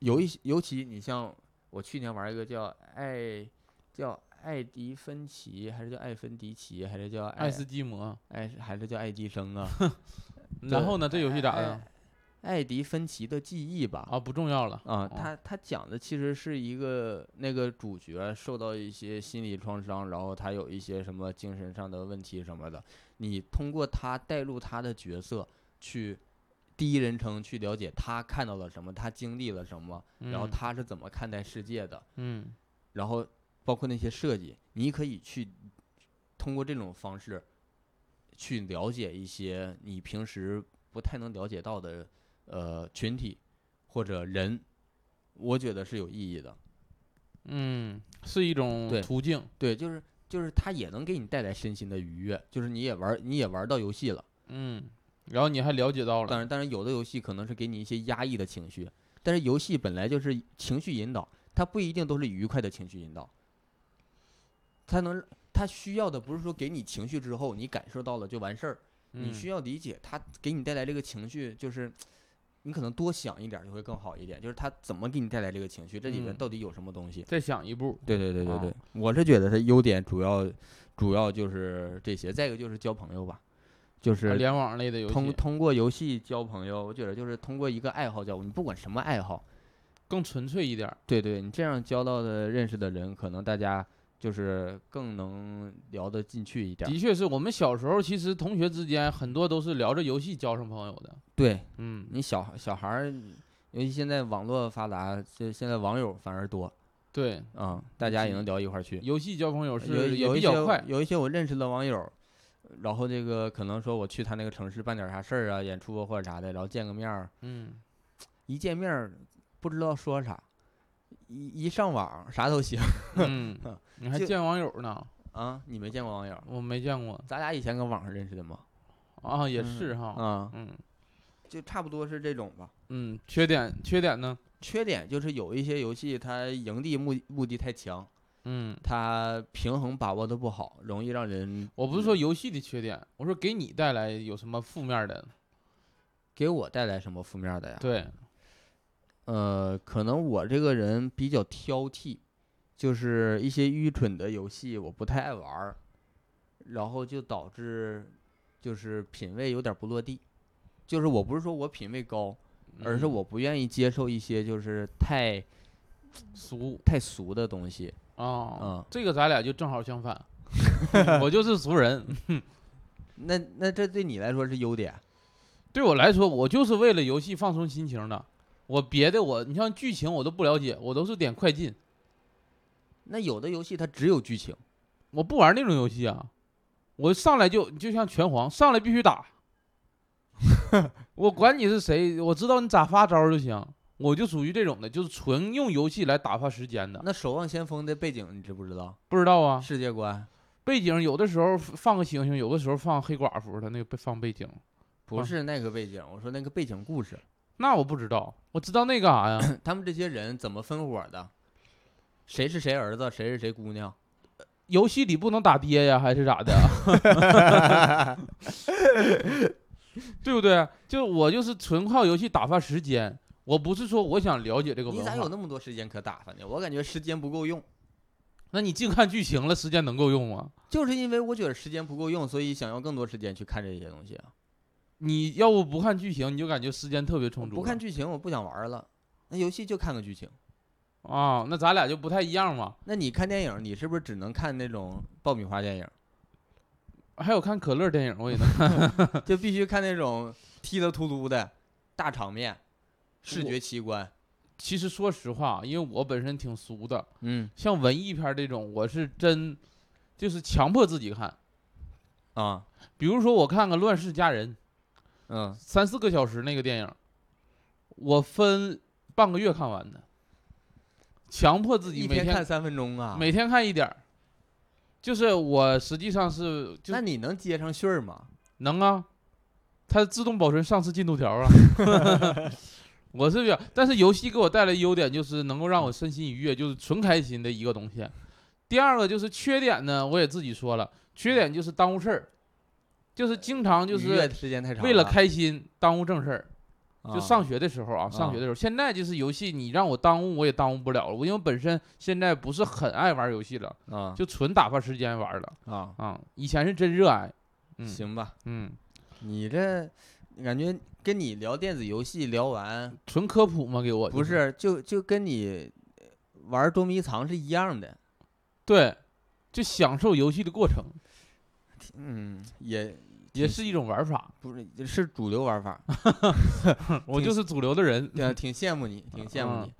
有一些尤其你像我去年玩一个叫爱叫艾迪芬奇，还是叫艾芬迪奇，还是叫
爱斯基摩，
爱还是叫爱迪生啊？
然后呢，这游戏咋
艾
的？
艾迪芬奇的记忆吧，
啊，不重要了，
啊，
哦。
他他讲的其实是一个那个主角受到一些心理创伤，然后他有一些什么精神上的问题什么的，你通过他带入他的角色去第一人称去了解他看到了什么，他经历了什么，然后
嗯。
他是怎么看待世界的，
嗯。
然后包括那些设计，你可以去通过这种方式去了解一些你平时不太能了解到的呃群体或者人，我觉得是有意义的。
嗯，是一种
对
途径，
对，就是就是它也能给你带来身心的愉悦，就是你也玩你也玩到游戏了。
嗯，然后你还了解到了，
但是但是有的游戏可能是给你一些压抑的情绪，但是游戏本来就是情绪引导，它不一定都是愉快的情绪引导。它能，它需要的不是说给你情绪之后你感受到了就完事儿，你
嗯
需要理解它给你带来这个情绪，就是你可能多想一点儿就会更好一点，就是他怎么给你带来这个情绪，这里面
嗯。
到底有什么东西？
再想一步，
对对对对对
啊，
我是觉得他优点主要主要就是这些，再一个就是交朋友吧，就
啊
是
联网类的游
通
戏
通过游戏交朋友，我觉得就是通过一个爱好交，你不管什么爱好，
更纯粹一点儿，
对对，你这样交到的认识的人，可能大家就是更能聊得进去一点。
的确是我们小时候其实同学之间很多都是聊着游戏交上朋友的，
对
嗯，
你小孩小孩儿，尤其现在网络发达，这现在网友反而多
对，
啊、大家也能聊一块儿去。
游戏交朋友
有
是也
有一些
比较快，
有一些我认识的网友，然后这个可能说我去他那个城市办点啥事儿啊，演出啊或者啥的，然后见个面儿，
嗯，
一见面儿不知道说啥，一一上网啥都行
嗯，你还见网友呢？
啊。你没见过网友？
我没见过
咱俩以前搁网上认识的吗？
啊，也
嗯
是哈，
啊，
嗯
就差不多是这种吧。
嗯，缺点缺点呢？
缺点就是有一些游戏它营地目目的太强，
嗯，
它平衡把握的不好，容易让人
我不是说游戏的缺点，我说给你带来有什么负面的？
给我带来什么负面的呀？
对，
呃，可能我这个人比较挑剔，就是一些愚蠢的游戏我不太爱玩儿，然后就导致就是品味有点不落地。就是我不是说我品味高，而是
嗯
我不愿意接受一些就是太
俗
太俗的东西。
啊
嗯，
这个咱俩就正好相反，我就是俗人。
那那这对你来说是优点
对我来说，我就是为了游戏放松心情的。我别的我，你像剧情我都不了解，我都是点快进。
那有的游戏它只有剧情，
我不玩那种游戏啊，我上来就就像拳皇，上来必须打。我管你是谁，我知道你咋发招就行。我就属于这种的，就是纯用游戏来打发时间的。
那《守望先锋》的背景你知不知道？
不知道啊，
世界观
背景有的时候放个星星，有的时候放黑寡妇的那个背放背景，啊
不是那个背景，我说那个背景故事。
那我不知道。我知道那干啥呀？
他们这些人怎么分伙的？谁是谁儿子，谁是谁姑娘？
游戏里不能打爹呀，还是咋的？对不对？就我就是纯靠游戏打发时间，我不是说我想了解这个文化。
你咋有那么多时间可打发呢？我感觉时间不够用，
那你净看剧情了，时间能够用吗？
就是因为我觉得时间不够用，所以想要更多时间去看这些东西啊。
你要不不看剧情，你就感觉时间特别充足。
不看剧情，我不想玩了。那游戏就看个剧情。
啊，那咱俩就不太一样嘛。
那你看电影，你是不是只能看那种爆米花电影？
还有看可乐电影，我也能 看。
就必须看那种踢得突突的大场面，视觉奇观。
其实说实话，因为我本身挺俗的，
嗯
像文艺片这种，我是真就是强迫自己看。
啊
比如说，我看个《乱世佳人》，
嗯，
三四个小时那个电影，我分半个月看完的，强迫自己
一
每天
天看三分钟啊？
每天看一点儿。就是我实际上是就
那你能接上序儿吗？
能啊，它自动保存上次进度条啊。我是比较，但是游戏给我带来优点就是能够让我身心愉悦，就是纯开心的一个东西。第二个就是缺点呢，我也自己说了，缺点就是耽误事儿，就是经常就是
时间太长，
为了开心耽误正事儿。就
啊
上学的时候啊，上学的时候，现在就是游戏，你让我耽误我也耽误不了了。我因为本身现在不是很爱玩游戏了，
啊
就纯打发时间玩了
啊，
啊。以前是真热爱，嗯
行吧，
嗯，
你这感觉跟你聊电子游戏聊完，
纯科普吗，给我
不
是
就就跟你玩捉迷藏是一样的，
对，就享受游戏的过程，
嗯，也
也是一种玩法。
不是是主流玩法，
我就是主流的人。
对啊，挺羡慕你，挺羡慕
嗯
你，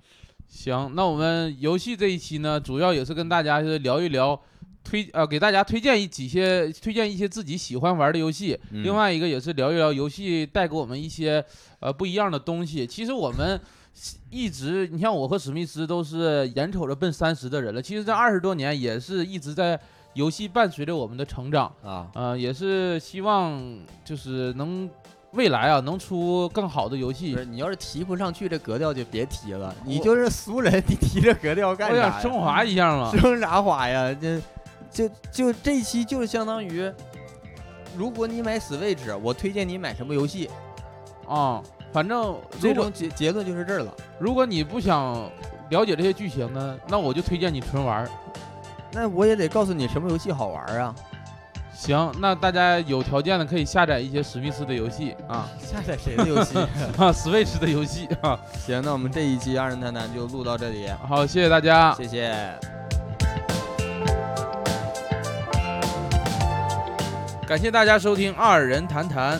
行，那我们游戏这一期呢，主要也是跟大家是聊一聊推呃，给大家推荐一几些推荐一些自己喜欢玩的游戏。
嗯
另外一个也是聊一聊游戏带给我们一些呃不一样的东西。其实我们 一直，你像我和史密斯都是眼瞅着奔三十的人了，其实这二十多年也是一直在游戏伴随着我们的成长。
啊，
呃，也是希望就是能未来啊能出更好的游
不
戏
是。你要是提不上去这格调就别提了，你就是俗人，你提这格调干啥我？
想升华一下嘛。
升啥华呀？这就就这期就是相当于，如果你买 Switch，我推荐你买什么游戏，
啊，反正
最终结结论就是这儿了。
如果你不想了解这些剧情呢，那我就推荐你纯玩儿。
那我也得告诉你什么游戏好玩啊！
行，那大家有条件的可以下载一些史密斯的游戏啊，
下载谁的游戏？
啊，Switch 的游戏啊。
行，那我们这一期二人谈谈就录到这里，
好，谢谢大家。
谢谢。
感谢大家收听二人谈谈，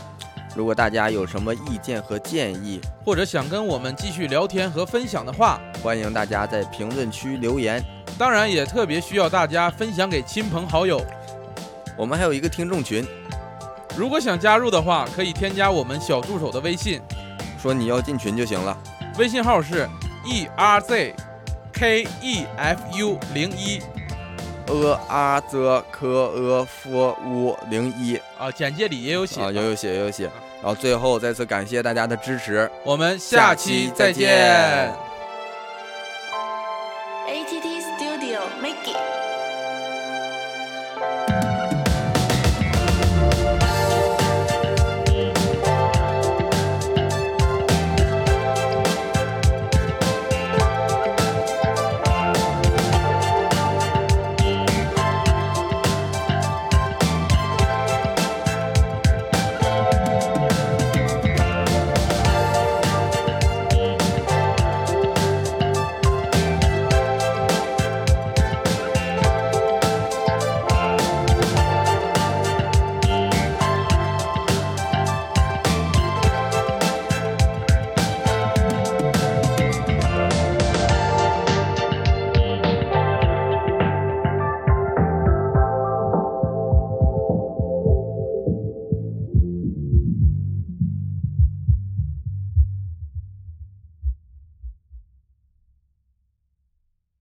如果大家有什么意见和建议，
或者想跟我们继续聊天和分享的话，
欢迎大家在评论区留言。
当然也特别需要大家分享给亲朋好友。
我们还有一个听众群，
如果想加入的话，可以添加我们小助手的微信，
说你要进群就行了。
微信号是 e r z k e f u 零一
呃啊则科呃夫乌零一
啊，简介里也有写。
啊，有有写有有写。然后最后再次感谢大家的支持。
我们
下
下期再见